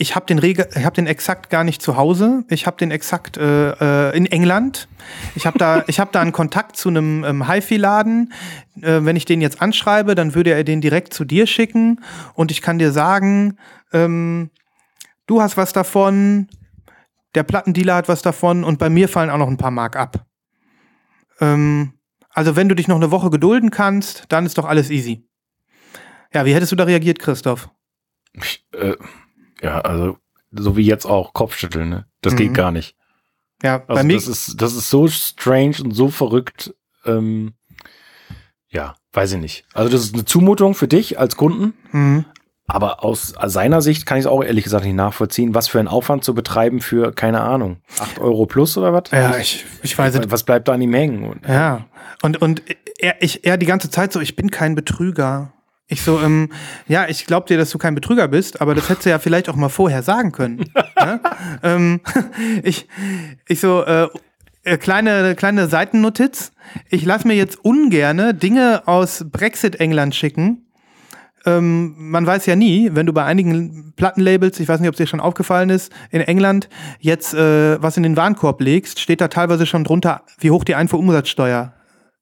ich habe den Rege ich habe den exakt gar nicht zu Hause. Ich habe den exakt äh, äh, in England. Ich habe da (laughs) ich habe da einen Kontakt zu einem ähm, HiFi-Laden. Äh, wenn ich den jetzt anschreibe, dann würde er den direkt zu dir schicken und ich kann dir sagen, ähm, du hast was davon, der Plattendealer hat was davon und bei mir fallen auch noch ein paar Mark ab. Ähm, also wenn du dich noch eine Woche gedulden kannst, dann ist doch alles easy. Ja, wie hättest du da reagiert, Christoph? Ich, äh, ja, also, so wie jetzt auch, Kopfschütteln, ne? Das Mhm. geht gar nicht. Ja, Also bei mir das ist, das ist so strange und so verrückt. Ähm, ja, weiß ich nicht. Also das ist eine Zumutung für dich als Kunden, Mhm. aber aus seiner Sicht kann ich es auch ehrlich gesagt nicht nachvollziehen, was für einen Aufwand zu betreiben für, keine Ahnung, 8 Euro plus oder was? Ja, ich, ich weiß es. Was bleibt da an ihm hängen? Und, Ja. Und, und er, ich, er die ganze Zeit so, ich bin kein Betrüger. Ich so, ähm, ja, ich glaub dir, dass du kein Betrüger bist, aber das hättest du ja vielleicht auch mal vorher sagen können. ja? (laughs) ähm, (laughs) ich, ich so, äh, äh, kleine, kleine Seitennotiz. Ich lasse mir jetzt ungerne Dinge aus Brexit-England schicken. Ähm, man weiß ja nie, wenn du bei einigen Plattenlabels, ich weiß nicht, ob es dir schon aufgefallen ist, in England jetzt äh, was in den Warenkorb legst, steht da teilweise schon drunter, wie hoch die Einfuhrumsatzsteuer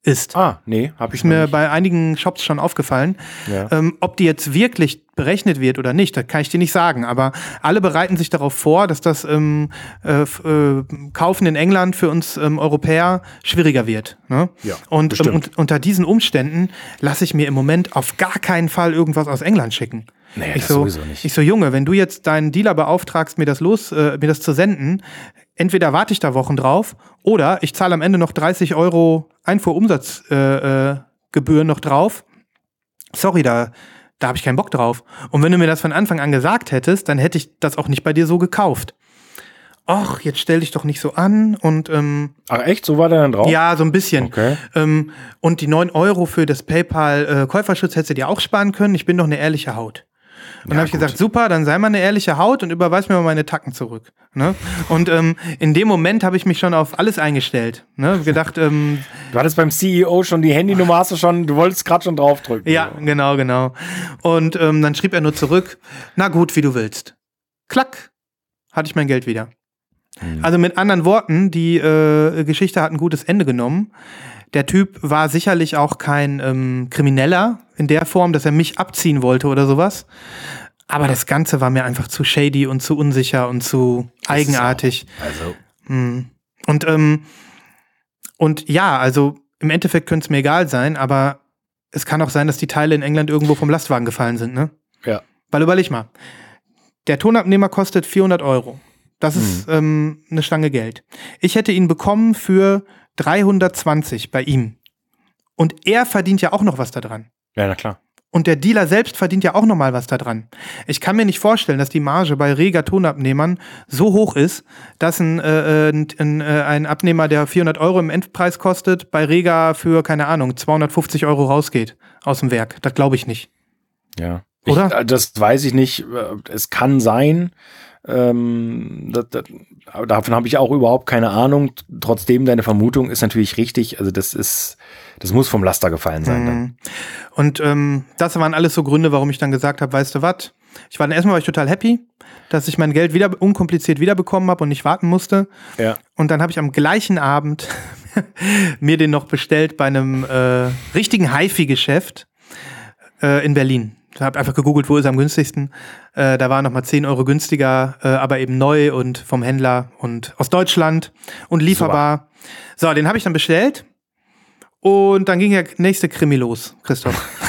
ist. Ah, nee, habe ich Ist mir nicht. bei einigen Shops schon aufgefallen. Ja. Ähm, ob die jetzt wirklich berechnet wird oder nicht, das kann ich dir nicht sagen. Aber alle bereiten sich darauf vor, dass das ähm, äh, äh, Kaufen in England für uns ähm, Europäer schwieriger wird. Ne? Ja, und ähm, und unter diesen Umständen lasse ich mir im Moment auf gar keinen Fall irgendwas aus England schicken. Nee, ich das so, sowieso nicht. Ich so, Junge, wenn du jetzt deinen Dealer beauftragst, mir das los, äh, mir das zu senden, entweder warte ich da Wochen drauf oder ich zahle am Ende noch 30 Euro Einfuhrumsatzgebühren äh, Gebühren noch drauf. Sorry, da, da habe ich keinen Bock drauf. Und wenn du mir das von Anfang an gesagt hättest, dann hätte ich das auch nicht bei dir so gekauft. Och, jetzt stell dich doch nicht so an und ähm, Ach echt, so war der dann drauf? ja, so ein bisschen. Okay. Ähm, und die 9 Euro für das PayPal-Käuferschutz hättest du dir auch sparen können. Ich bin doch eine ehrliche Haut. Und dann habe ich gut. gesagt, super, dann sei mal eine ehrliche Haut und überweis mir mal meine Tacken zurück. Ne? Und ähm, in dem Moment habe ich mich schon auf alles eingestellt. Ne? Gedacht, ähm, Du hattest beim CEO schon die Handynummer, hast du schon, du wolltest gerade schon draufdrücken. ja, genau, genau. Und ähm, dann schrieb er nur zurück, na gut, wie du willst. Klack, hatte ich mein Geld wieder. Also mit anderen Worten, die äh, Geschichte hat ein gutes Ende genommen. Der Typ war sicherlich auch kein ähm, Krimineller in der Form, dass er mich abziehen wollte oder sowas. Aber das Ganze war mir einfach zu shady und zu unsicher und zu eigenartig. Also, Und, ähm, und ja, also im Endeffekt könnte es mir egal sein, aber es kann auch sein, dass die Teile in England irgendwo vom Lastwagen gefallen sind, ne? Ja. Weil überleg mal, der Tonabnehmer kostet 400 Euro. Das ist ähm, eine Stange Geld. Ich hätte ihn bekommen für 320 bei ihm. Und er verdient ja auch noch was daran. Ja, na klar. Und der Dealer selbst verdient ja auch noch mal was daran. Ich kann mir nicht vorstellen, dass die Marge bei reger Tonabnehmern so hoch ist, dass ein, äh, ein, ein, äh, ein Abnehmer, der 400 Euro im Endpreis kostet, bei Rega für, keine Ahnung, 250 Euro rausgeht aus dem Werk. Das glaube ich nicht. Ja. Oder? Ich, äh, das weiß ich nicht. Äh, Es kann sein. Ähm, das, das, aber davon habe ich auch überhaupt keine Ahnung. Trotzdem, deine Vermutung ist natürlich richtig. Also das ist, das muss vom Laster gefallen sein. Mhm. Und ähm, das waren alles so Gründe, warum ich dann gesagt habe, weißt du was? Ich war dann erstmal war ich total happy, dass ich mein Geld wieder unkompliziert wiederbekommen habe und nicht warten musste. Ja. Und dann habe ich am gleichen Abend (laughs) mir den noch bestellt bei einem äh, richtigen HiFi-Geschäft äh, in Berlin. Ich habe einfach gegoogelt, wo ist er am günstigsten. Äh, da war noch mal 10 Euro günstiger, äh, aber eben neu und vom Händler und aus Deutschland und lieferbar. So, den habe ich dann bestellt. Und dann ging der nächste Krimi los, Christoph. (laughs)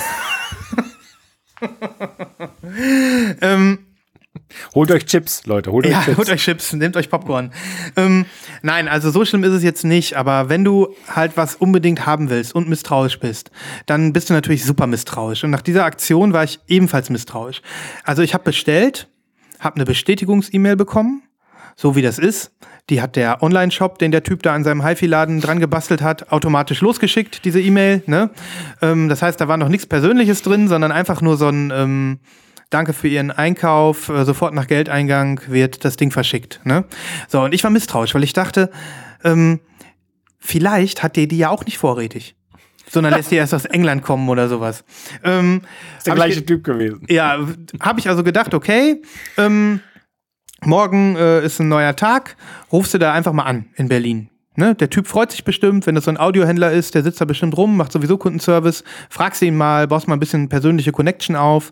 (laughs) ähm, Holt euch Chips, Leute. Holt euch ja, (laughs) Chips. holt euch Chips, nehmt euch Popcorn. ähm, nein, also so schlimm ist es jetzt nicht, aber wenn du halt was unbedingt haben willst und misstrauisch bist, dann bist du natürlich super misstrauisch. Und nach dieser Aktion war ich ebenfalls misstrauisch. Also ich habe bestellt, habe eine Bestätigungs-E-Mail bekommen, so wie das ist. Die hat der Online-Shop, den der Typ da an seinem HiFi-Laden dran gebastelt hat, automatisch losgeschickt, diese E-Mail. Ne? Ähm, das heißt, da war noch nichts Persönliches drin, sondern einfach nur so ein ähm, Danke für Ihren Einkauf, äh, sofort nach Geldeingang wird das Ding verschickt. Ne? So, und ich war misstrauisch, weil ich dachte, ähm, vielleicht hat der die ja auch nicht vorrätig. Sondern lässt die erst aus England kommen oder sowas. Ähm, ist der gleiche Typ gewesen. ja, habe ich also gedacht, okay, ähm, morgen äh, ist ein neuer Tag, rufst du da einfach mal an in Berlin. Ne? Der Typ freut sich bestimmt, wenn das so ein Audiohändler ist, der sitzt da bestimmt rum, macht sowieso Kundenservice, fragst ihn mal, baust mal ein bisschen persönliche Connection auf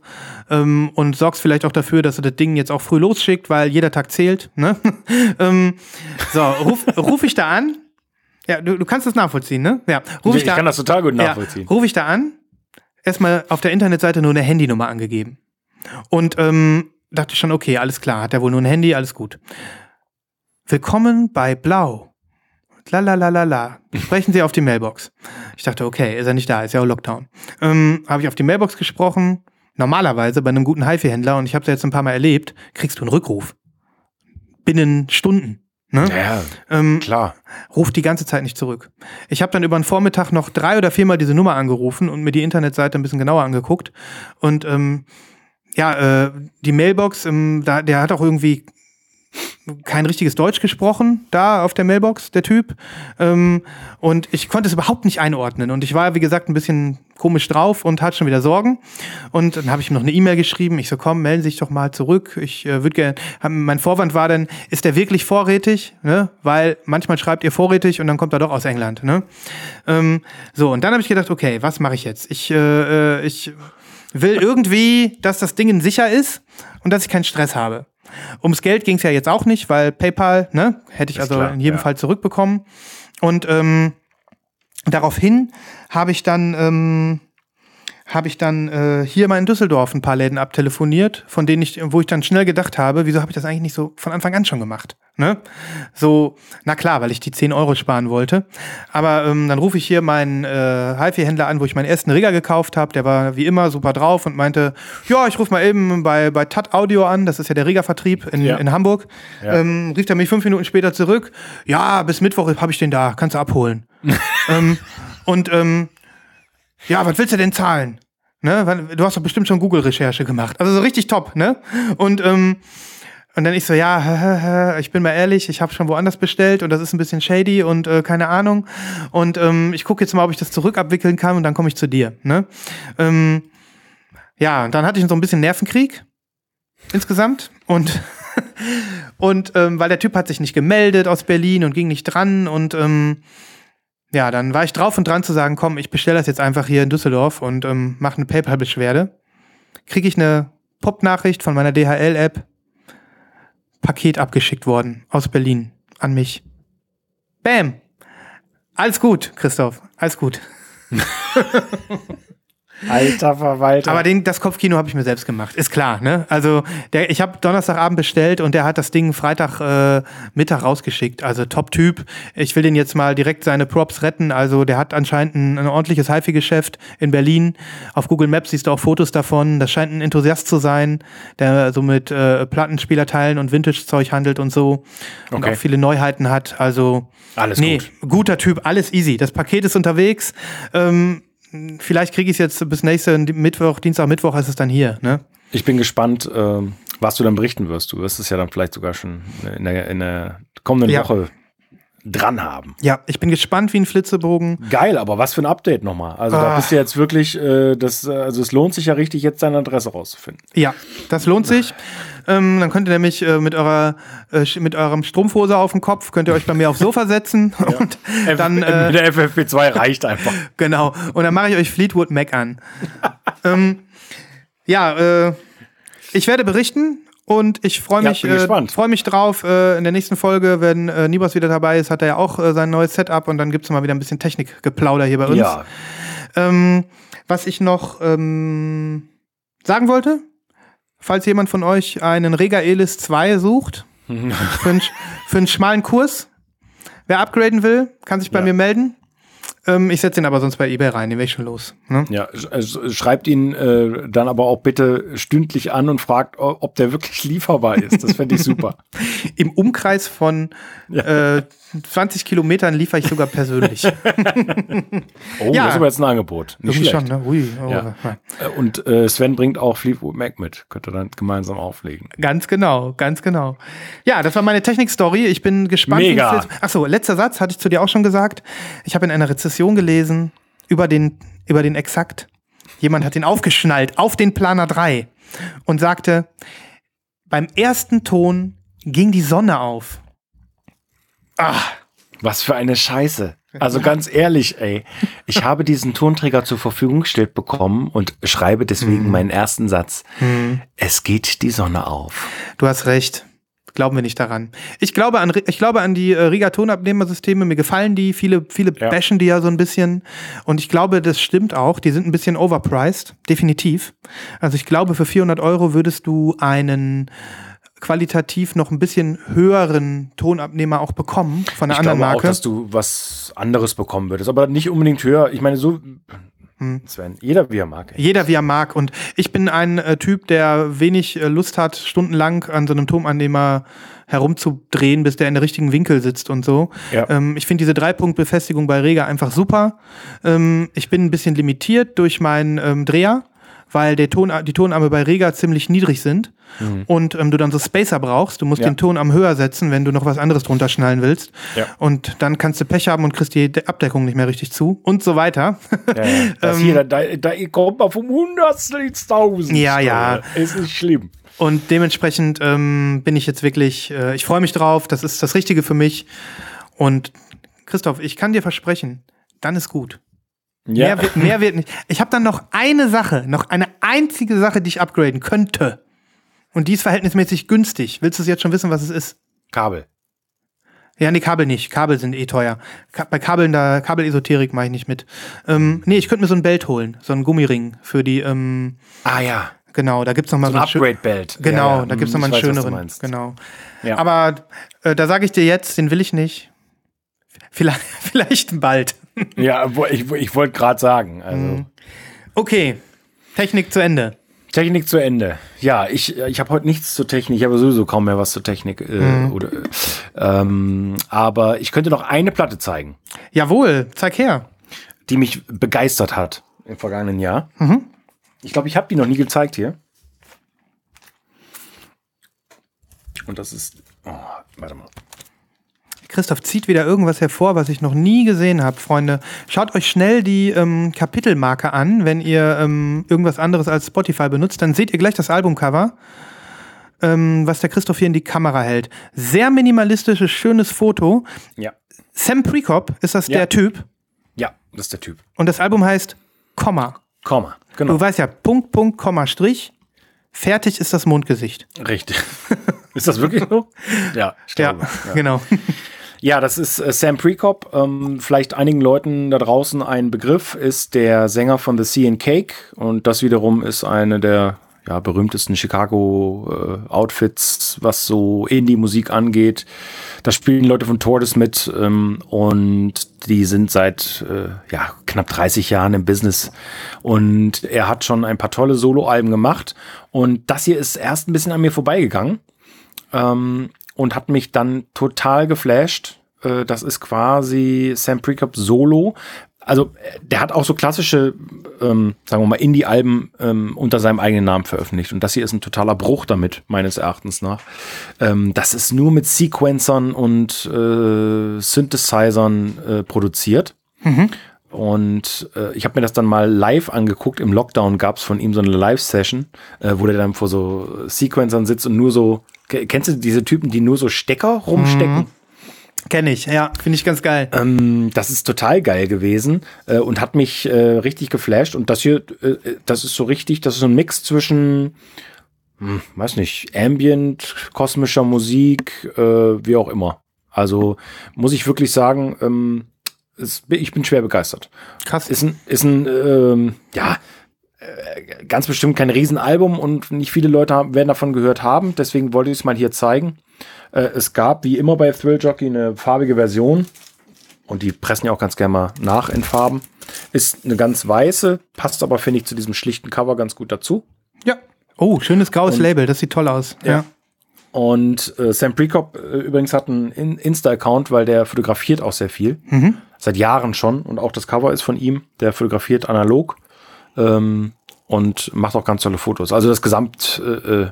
ähm, und sorgst vielleicht auch dafür, dass er das Ding jetzt auch früh losschickt, weil jeder Tag zählt. Ne? (laughs) ähm, so, ruf, ruf ich da an. Ja, du, du kannst das nachvollziehen, ne? Ja, ruf ich, ich da kann das total gut nachvollziehen. ja, rufe ich da an, erstmal auf der Internetseite nur eine Handynummer angegeben. Und ähm, dachte ich schon, okay, alles klar, hat er wohl nur ein Handy, alles gut. Willkommen bei Blau. La la la la la. Sprechen Sie auf die Mailbox. Ich dachte, okay, ist er nicht da, ist ja auch Lockdown. Ähm, Habe ich auf die Mailbox gesprochen. Normalerweise bei einem guten HiFi-Händler, und ich habe es jetzt ein paar Mal erlebt, kriegst du einen Rückruf. Binnen Stunden. Ne? Ja, Ähm, klar. ruft die ganze Zeit nicht zurück. Ich habe dann über den Vormittag noch drei oder viermal diese Nummer angerufen und mir die Internetseite ein bisschen genauer angeguckt. Und ähm, ja, äh, die Mailbox, ähm, da, der hat auch irgendwie kein richtiges Deutsch gesprochen, da auf der Mailbox, der Typ. Ähm, und ich konnte es überhaupt nicht einordnen. Und ich war, wie gesagt, ein bisschen komisch drauf und hatte schon wieder Sorgen. Und dann habe ich ihm noch eine E-Mail geschrieben. Ich so, komm, melden Sie sich doch mal zurück. Ich äh, würde gerne. Mein Vorwand war dann, ist der wirklich vorrätig? Ne? Weil manchmal schreibt ihr vorrätig und dann kommt er doch aus England. Ne? Ähm, so, und dann habe ich gedacht, okay, was mache ich jetzt? Ich, äh, äh, ich will irgendwie, dass das Ding sicher ist und dass ich keinen Stress habe. Ums Geld ging es ja jetzt auch nicht, weil PayPal, ne, hätte ich Ist also klar, in jedem ja. Fall zurückbekommen. Und ähm, daraufhin habe ich dann ähm, habe ich dann äh, hier mal in Düsseldorf ein paar Läden abtelefoniert, von denen ich, wo ich dann schnell gedacht habe, wieso habe ich das eigentlich nicht so von Anfang an schon gemacht? Ne? So, na klar, weil ich die 10 Euro sparen wollte. Aber ähm, dann rufe ich hier meinen äh, HiFi-Händler an, wo ich meinen ersten Rigger gekauft habe. Der war wie immer super drauf und meinte, ja, ich rufe mal eben bei, bei TAT Audio an, das ist ja der Rigger-Vertrieb in, Ja. in Hamburg. Ja. Ähm, rief er mich fünf Minuten später zurück, ja, bis Mittwoch habe ich den da, kannst du abholen. (laughs) ähm, und ähm, ja, was willst du denn zahlen? Ne? Du hast doch bestimmt schon Google-Recherche gemacht. Also so richtig top, ne? Und, ähm, und dann ich so, ja, (laughs) ich bin mal ehrlich, ich habe schon woanders bestellt und das ist ein bisschen shady und äh, keine Ahnung. Und ähm, ich gucke jetzt mal, ob ich das zurückabwickeln kann und dann komme ich zu dir. Ne? Ähm, ja, und dann hatte ich so ein bisschen Nervenkrieg insgesamt und (laughs) und ähm, weil der Typ hat sich nicht gemeldet aus Berlin und ging nicht dran und ähm, ja, dann war ich drauf und dran zu sagen, komm, ich bestelle das jetzt einfach hier in Düsseldorf und ähm, mache eine PayPal-Beschwerde. Kriege ich eine Pop-Nachricht von meiner DHL-App. Paket abgeschickt worden aus Berlin an mich. Bam! Alles gut, Christoph. Alles gut. (laughs) Alter Verwalter. Aber den, das Kopfkino habe ich mir selbst gemacht, ist klar. Ne? Also der, ich habe Donnerstagabend bestellt und der hat das Ding Freitag äh, Mittag rausgeschickt. Also Top-Typ. Ich will den jetzt mal direkt seine Props retten. Also der hat anscheinend ein, ein ordentliches HiFi-Geschäft in Berlin. Auf Google Maps siehst du auch Fotos davon. Das scheint ein Enthusiast zu sein, der so mit äh, Plattenspielerteilen und Vintage-Zeug handelt und so. Und Okay. auch viele Neuheiten hat. Also Alles nee, gut. guter Typ, alles easy. Das Paket ist unterwegs. Ähm, vielleicht kriege ich es jetzt bis nächste Mittwoch, Dienstag, Mittwoch ist es dann hier. Ne? Ich bin gespannt, ähm, was du dann berichten wirst. Du wirst es ja dann vielleicht sogar schon in der, in der kommenden Ja. Woche dran haben. Ja, ich bin gespannt wie ein Flitzebogen. Geil, aber was für ein Update nochmal. Also da Ah. bist du jetzt wirklich, äh, das, äh, also es lohnt sich ja richtig, jetzt deine Adresse rauszufinden. Ja, das lohnt sich. Ähm, dann könnt ihr nämlich äh, mit eurer äh, mit eurem Strumpfhose auf dem Kopf könnt ihr euch bei mir aufs Sofa setzen (laughs) und dann äh, Mit der FFP2 reicht einfach. (laughs) genau und dann mache ich euch Fleetwood Mac an. (laughs) ähm, ja, äh, ich werde berichten und ich freue Ja, mich, bin äh, freue mich drauf. Äh, in der nächsten Folge, wenn äh, Nibas wieder dabei ist, hat er ja auch äh, sein neues Setup und dann gibt's mal wieder ein bisschen Technikgeplauder hier bei uns. Ja, Ähm, was ich noch ähm, sagen wollte, falls jemand von euch einen Rega Elis 2 sucht, (laughs) für, einen, für einen schmalen Kurs, wer upgraden will, kann sich bei Ja. mir melden. Ähm, ich setze ihn aber sonst bei eBay rein, den wäre ich schon los. Ne? ja. äh, sch- Schreibt ihn äh, dann aber auch bitte stündlich an und fragt, ob der wirklich lieferbar ist. Das fände ich super. (laughs) Im Umkreis von äh, 20 Kilometern liefere ich sogar persönlich. (laughs) Oh, Ja. das ist aber jetzt ein Angebot. Nicht Irgendwie schlecht. schon, ne? Ui, oh, Ja. Äh, Und äh, Sven bringt auch Fleetwood Mac mit. Könnt ihr dann gemeinsam auflegen. Ganz genau, ganz genau. Ja, das war meine Technik-Story. Ich bin gespannt. wie Mega. es jetzt- Ach so, letzter Satz hatte ich zu dir auch schon gesagt. Ich habe in einer Rezession gelesen über den, über den Exakt. Jemand hat den aufgeschnallt auf den Planer 3 und sagte, beim ersten Ton ging die Sonne auf. Ah, Was für eine Scheiße. Also ganz ehrlich, ey. Ich habe diesen Tonträger zur Verfügung gestellt bekommen und schreibe deswegen meinen ersten Satz. Es geht die Sonne auf. du hast recht. Glauben wir nicht daran. Ich glaube an, ich glaube an die äh, Riga-Tonabnehmersysteme. Mir gefallen die. Viele, viele Ja. bashen die ja so ein bisschen. Und ich glaube, das stimmt auch. Die sind ein bisschen overpriced. Definitiv. Also ich glaube, für 400 Euro würdest du einen qualitativ noch ein bisschen höheren Tonabnehmer auch bekommen von einer Ich anderen glaube auch, Marke. dass du was anderes bekommen würdest, aber nicht unbedingt höher. Ich meine, so, Sven, jeder wie er mag. ey. Jeder wie er mag. Und ich bin ein äh, Typ, der wenig äh, Lust hat, stundenlang an so einem Tonannehmer herumzudrehen, bis der in der richtigen Winkel sitzt und so. Ja. Ähm, ich finde diese Dreipunktbefestigung bei Rega einfach super. Ähm, ich bin ein bisschen limitiert durch meinen ähm, Dreher, weil der Ton, die Tonarme bei Rega ziemlich niedrig sind und ähm, du dann so Spacer brauchst. Du musst Mhm. Ja. den Tonarm höher setzen, wenn du noch was anderes drunter schnallen willst. Ja. Und dann kannst du Pech haben und kriegst die De- Abdeckung nicht mehr richtig zu und so weiter. Ja. (laughs) Das hier, da, da kommt man vom Hundertstel ins Tausend. Ähm, Ja, ja. Ist nicht schlimm. Und dementsprechend ähm, bin ich jetzt wirklich, äh, ich freue mich drauf, das ist das Richtige für mich. Und Christoph, ich kann dir versprechen, dann ist gut. Ja. Mehr, wird, mehr wird nicht. Ich habe dann noch eine Sache, noch eine einzige Sache, die ich upgraden könnte. Und die ist verhältnismäßig günstig. Willst du es jetzt schon wissen, was es ist? Kabel. Ja, nee, Kabel nicht. Kabel sind eh teuer. Ka bei Kabeln, da, Kabelesoterik mache ich nicht mit. Ähm, nee, ich könnte mir so ein Belt holen, so einen Gummiring für die, ähm, Ah ja. genau, da gibt's noch mal So so ein Upgrade-Belt. Genau, Ja, ja. da gibt's Hm, noch mal ich einen weiß, schöneren. Genau. Ja. Aber äh, da sage ich dir jetzt, den will ich nicht. Vielleicht, (laughs) vielleicht bald. (laughs) Ja, ich, ich wollte gerade sagen. Also. Mhm. Okay, Technik zu Ende. Technik zu Ende. Ja, ich, ich habe heute nichts zur Technik. Ich habe sowieso kaum mehr was zur Technik. Äh, Mhm. oder, äh, ähm, aber ich könnte noch eine Platte zeigen, Jawohl, zeig her. die mich begeistert hat im vergangenen Jahr. Mhm. Ich glaube, ich habe die noch nie gezeigt hier. Und das ist. Oh, warte mal. Christoph zieht wieder irgendwas hervor, was ich noch nie gesehen habe, Freunde. Schaut euch schnell die ähm, Kapitelmarke an, wenn ihr ähm, irgendwas anderes als Spotify benutzt. Dann seht ihr gleich das Albumcover, ähm, was der Christoph hier in die Kamera hält. Sehr minimalistisches, schönes Foto. Ja. Sam Prekop ist das Ja. der Typ. Ja, das ist der Typ. Und das Album heißt Komma. Komma. Genau. Du weißt ja, Punkt, Punkt, Komma, Strich. Fertig ist das Mondgesicht. Richtig. (laughs) ist das wirklich so? (laughs) Ja, Ja, glaube. genau. (laughs) Ja, das ist äh, Sam Prekop. Ähm, vielleicht einigen Leuten da draußen ein Begriff, ist der Sänger von The Sea and Cake. Und das wiederum ist eine der ja, berühmtesten Chicago-Outfits, äh, was so Indie-Musik angeht. Da spielen Leute von Tortoise mit ähm, und die sind seit äh, ja, knapp 30 Jahren im Business. Und er hat schon ein paar tolle Solo-Alben gemacht. Und das hier ist erst ein bisschen an mir vorbeigegangen ähm, und hat mich dann total geflasht. Äh, das ist quasi Sam Prekop Solo also der hat auch so klassische, ähm, sagen wir mal, Indie-Alben ähm, unter seinem eigenen Namen veröffentlicht. Und das hier ist ein totaler Bruch damit, meines Erachtens nach. Ähm, das ist nur mit Sequencern und äh, Synthesizern äh, produziert. Mhm. Und äh, ich habe mir das dann mal live angeguckt. Im Lockdown gab es von ihm so eine Live-Session, äh, wo der dann vor so Sequencern sitzt und nur so. Kennst du diese Typen, die nur so Stecker rumstecken? Mhm. Kenne ich, ja, finde ich ganz geil. Ähm, das ist total geil gewesen äh, und hat mich äh, richtig geflasht. Und das hier, äh, das ist so richtig, das ist so ein Mix zwischen, hm, weiß nicht, Ambient, kosmischer Musik, äh, wie auch immer. Also muss ich wirklich sagen, ähm, es, ich bin schwer begeistert. Krass. Ist ein, ist ein ähm, ja, äh, ganz bestimmt kein Riesenalbum und nicht viele Leute haben, werden davon gehört haben. Deswegen wollte ich es mal hier zeigen. Äh, es gab wie immer bei Thrill Jockey eine farbige Version. Und die pressen ja auch ganz gerne mal nach in Farben. Ist eine ganz weiße, passt aber, finde ich, zu diesem schlichten Cover ganz gut dazu. Ja. Oh, schönes graues Und, Label, das sieht toll aus. Ja. ja. Und äh, Sam Prekop äh, übrigens hat einen Insta-Account, weil der fotografiert auch sehr viel. Mhm. Seit Jahren schon. Und auch das Cover ist von ihm. Der fotografiert analog ähm, und macht auch ganz tolle Fotos. Also das Gesamt äh, äh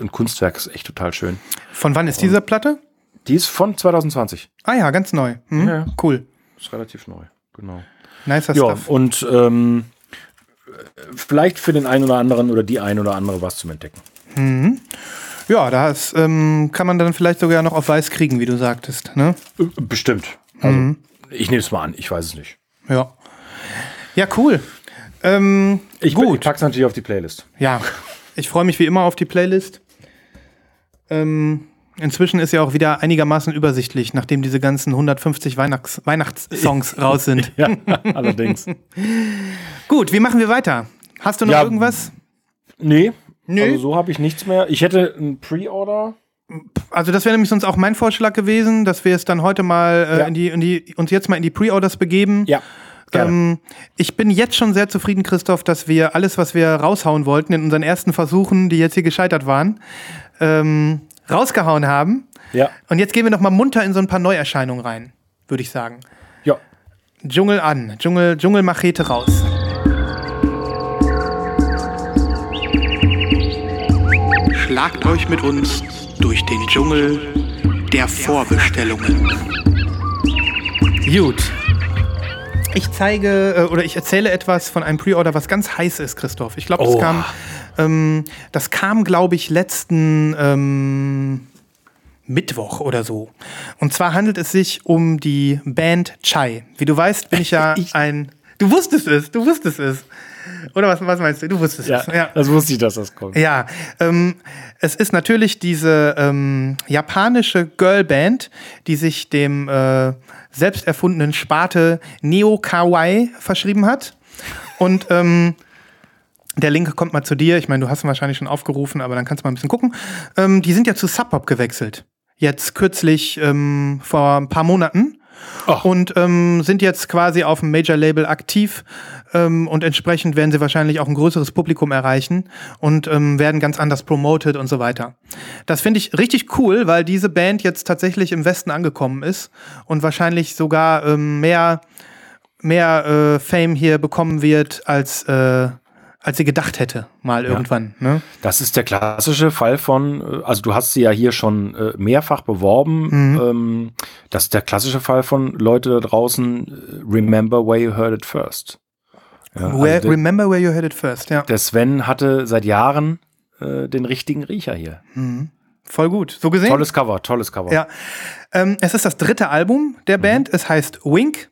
und Kunstwerk ist echt total schön. Von wann ist diese Platte? Die ist von 2020. Ah ja, ganz neu. Mhm. Ja, cool. Ist relativ neu, genau. Nicer ja, Stuff. Und ähm, vielleicht für den einen oder anderen oder die ein oder andere was zum Entdecken. Mhm. Ja, das ähm, kann man dann vielleicht sogar noch auf Weiß kriegen, wie du sagtest. Ne? Bestimmt. Also, mhm. Ich nehme es mal an, ich weiß es nicht. Ja. Ja, cool. Ähm, ich, gut. ich pack's natürlich auf die Playlist. Ja, ich freue mich wie immer auf die Playlist. Ähm, inzwischen ist ja auch wieder einigermaßen übersichtlich, nachdem diese ganzen 150 Weihnachts Weihnachtssongs (laughs) raus sind. (laughs) ja, allerdings. (laughs) Gut, wie machen wir weiter? Hast du noch ja, irgendwas? Nee. Nee. Also so habe ich nichts mehr. Ich hätte ein Pre-Order. Also das wäre nämlich sonst auch mein Vorschlag gewesen, dass wir es dann heute mal äh, ja. in, die, in die, uns jetzt mal in die Pre-Orders begeben. Ja. Ähm, ich bin jetzt schon sehr zufrieden, Christoph, dass wir alles, was wir raushauen wollten in unseren ersten Versuchen, die jetzt hier gescheitert waren, ähm, rausgehauen haben. Ja. Und jetzt gehen wir noch mal munter in so ein paar Neuerscheinungen rein, würde ich sagen. Ja. Dschungel an, Dschungel, Dschungelmachete raus. Schlagt euch mit uns durch den Dschungel der Vorbestellungen. Gut, ich zeige äh, oder ich erzähle etwas von einem Pre-Order, was ganz heiß ist, Christoph. Ich glaube, das oh. kam, ähm, das kam, glaube ich, letzten ähm, Mittwoch oder so. Und zwar handelt es sich um die Band Chai. Wie du weißt, bin ich ja (laughs) ich ein. Du wusstest es, du wusstest es. Oder was, was meinst du? Du wusstest ja, es. Ja, das wusste ich, dass das kommt. Ja, ähm, es ist natürlich diese ähm, japanische Girlband, die sich dem äh, selbst erfundenen Sparte Neo Kawaii verschrieben hat. Und ähm, der Link kommt mal zu dir. Ich meine, du hast ihn wahrscheinlich schon aufgerufen, aber dann kannst du mal ein bisschen gucken. Ähm, die sind ja zu Sub Pop gewechselt. Jetzt kürzlich ähm, vor ein paar Monaten. Oh. Und ähm, sind jetzt quasi auf dem Major-Label aktiv ähm, und entsprechend werden sie wahrscheinlich auch ein größeres Publikum erreichen und ähm, werden ganz anders promoted und so weiter. Das finde ich richtig cool, weil diese Band jetzt tatsächlich im Westen angekommen ist und wahrscheinlich sogar ähm, mehr, mehr äh, Fame hier bekommen wird als äh, als sie gedacht hätte, mal ja. irgendwann. Ne? Das ist der klassische Fall von, äh, also du hast sie ja hier schon äh, mehrfach beworben. Mhm. Ähm, das ist der klassische Fall von Leute da draußen, äh, remember where you heard it first. Ja, where, also der, remember where you heard it first, ja. Der Sven hatte seit Jahren äh, den richtigen Riecher hier. Mhm. Voll gut. So gesehen. Tolles Cover, tolles Cover. Ja. Ähm, es ist das dritte Album der mhm. Band. Es heißt Wink.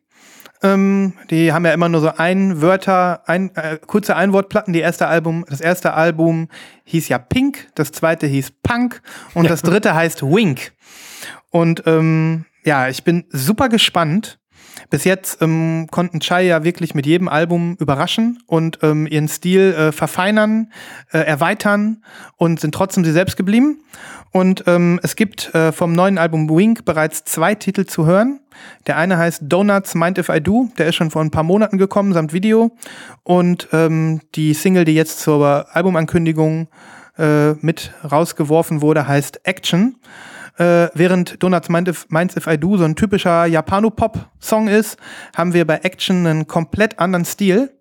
Ähm, die haben ja immer nur so ein Wörter, ein, äh, kurze Einwortplatten. Die erste Album, das erste Album hieß ja Pink, das zweite hieß Punk und das dritte heißt Wink. Und ähm, Ja, ich bin super gespannt. Bis jetzt ähm, konnten Chai ja wirklich mit jedem Album überraschen und ähm, ihren Stil äh, verfeinern, äh, erweitern und sind trotzdem sie selbst geblieben. Und ähm, es gibt äh, vom neuen Album Wink bereits zwei Titel zu hören. Der eine heißt Donuts Mind If I Do, der ist schon vor ein paar Monaten gekommen, samt Video. Und ähm, die Single, die jetzt zur Albumankündigung äh, mit rausgeworfen wurde, heißt Action. Äh, während Donuts Mind If, Minds If I Do so ein typischer Japano-Pop-Song ist, haben wir bei Action einen komplett anderen Stil.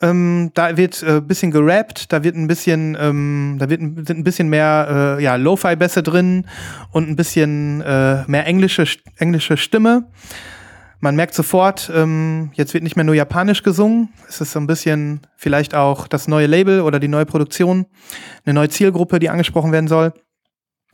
Ähm, da wird ein äh, bisschen gerappt, da wird ein bisschen, ähm, da wird ein, sind ein bisschen mehr äh, ja, Lo-Fi-Bässe drin und ein bisschen äh, mehr englische, englische Stimme. Man merkt sofort, ähm, jetzt wird nicht mehr nur japanisch gesungen. Es ist so ein bisschen vielleicht auch das neue Label oder die neue Produktion, eine neue Zielgruppe, die angesprochen werden soll.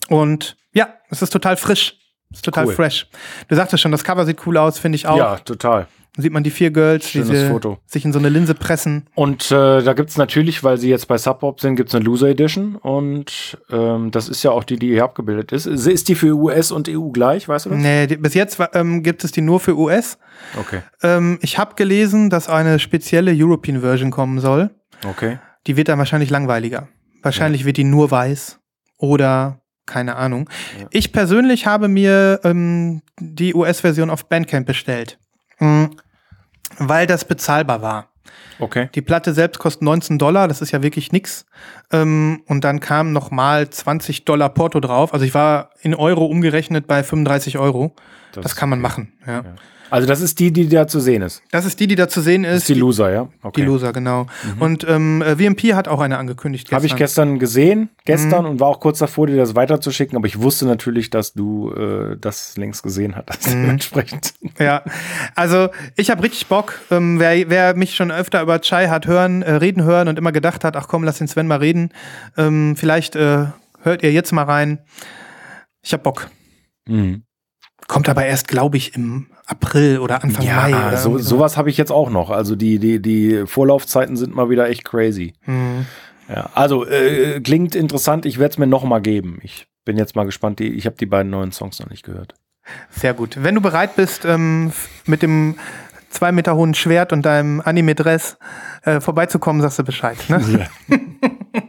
Und ja, es ist total frisch. Es ist total Cool. fresh. Du sagtest schon, das Cover sieht cool aus, finde ich auch. Ja, total. Dann sieht man die vier Girls, die Schönes sie Foto. sich in so eine Linse pressen. Und äh, da gibt's natürlich, weil sie jetzt bei Subpop sind, gibt's eine Loser Edition. Und ähm, das ist ja auch die, die hier abgebildet ist. Ist die für US und EU gleich, weißt du das? Nee, die, bis jetzt ähm, gibt es die nur für US. Okay. Ähm, ich habe gelesen, dass eine spezielle European Version kommen soll. Okay. Die wird dann wahrscheinlich langweiliger. Wahrscheinlich wird die nur weiß oder keine Ahnung. Ja. Ich persönlich habe mir ähm, die US-Version auf Bandcamp bestellt, Mhm. Weil das bezahlbar war. Okay. Die Platte selbst kostet 19 Dollar, das ist ja wirklich nix. Ähm, und dann kam noch mal 20 Dollar Porto drauf. Also ich war in Euro umgerechnet bei 35 Euro. Das, ist kann man okay. machen. Ja. Ja. Also das ist die, die da zu sehen ist. Das ist die, die da zu sehen Das ist. ist die Loser, ja? Okay. Die Loser, genau. Und ähm, äh, VMP hat auch eine angekündigt. Habe ich gestern gesehen, gestern, und war auch kurz davor, dir das weiterzuschicken, aber ich wusste natürlich, dass du äh, das längst gesehen hattest. Dementsprechend. (laughs) Ja, also ich habe richtig Bock. Ähm, wer, wer mich schon öfter über Chai hat hören, äh, reden hören und immer gedacht hat, ach komm, lass den Sven mal reden, ähm, vielleicht äh, hört ihr jetzt mal rein. Ich hab Bock. Mhm. Kommt aber erst, glaube ich, im April oder Anfang Mai. Ja, Oder so, sowas habe ich jetzt auch noch. Also die, die, die Vorlaufzeiten sind mal wieder echt crazy. Mhm. Ja, also äh, klingt interessant. Ich werde es mir noch mal geben. Ich bin jetzt mal gespannt. Die, ich habe die beiden neuen Songs noch nicht gehört. Sehr gut. Wenn du bereit bist, ähm, mit dem zwei Meter hohen Schwert und deinem Anime-Dress äh, vorbeizukommen, sagst du Bescheid. Ne? (laughs)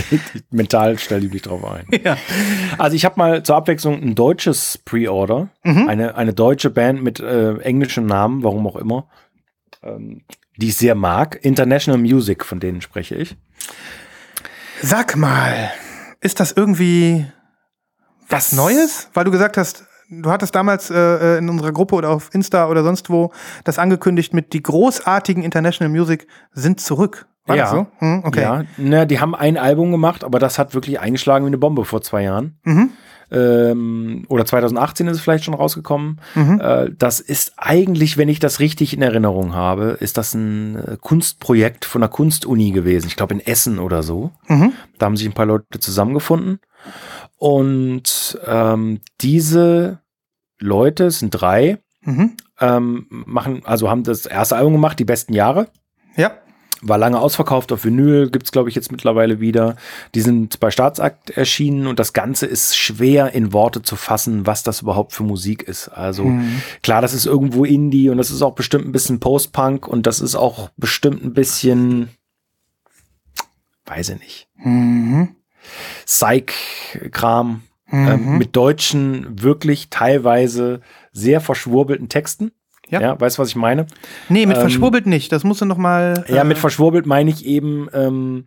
(laughs) Mental stell ich mich drauf ein. Ja. Also ich habe mal zur Abwechslung ein deutsches Pre-Order, eine, eine deutsche Band mit äh, englischem Namen, warum auch immer, ähm, die ich sehr mag. International Music, von denen spreche ich. Sag mal, ist das irgendwie was Neues? Weil du gesagt hast, du hattest damals äh, in unserer Gruppe oder auf Insta oder sonst wo das angekündigt mit die großartigen International Music sind zurück. War das so? Hm, okay. Ja, na, die haben ein Album gemacht, aber das hat wirklich eingeschlagen wie eine Bombe vor zwei Jahren. Mhm. Ähm, oder 2018 ist es vielleicht schon rausgekommen. Mhm. Äh, das ist eigentlich, wenn ich das richtig in Erinnerung habe, ist das ein äh, Kunstprojekt von einer Kunstuni gewesen. Ich glaube in Essen oder so. Mhm. Da haben sich ein paar Leute zusammengefunden. Und ähm, diese Leute, es sind drei, Mhm. ähm, machen, also haben das erste Album gemacht, die besten Jahre. Ja. War lange ausverkauft auf Vinyl, gibt's glaube ich jetzt mittlerweile wieder. Die sind bei Staatsakt erschienen und das Ganze ist schwer in Worte zu fassen, was das überhaupt für Musik ist. Also Mhm. klar, das ist irgendwo Indie und das ist auch bestimmt ein bisschen Post-Punk und das ist auch bestimmt ein bisschen, weiß ich nicht, Mhm. Psych-Kram Mhm. ähm, mit deutschen, wirklich teilweise sehr verschwurbelten Texten. Ja. ja weißt du, was ich meine? nee, mit ähm, verschwurbelt nicht. Das musst du noch mal. Ja, äh, mit verschwurbelt meine ich eben, ähm,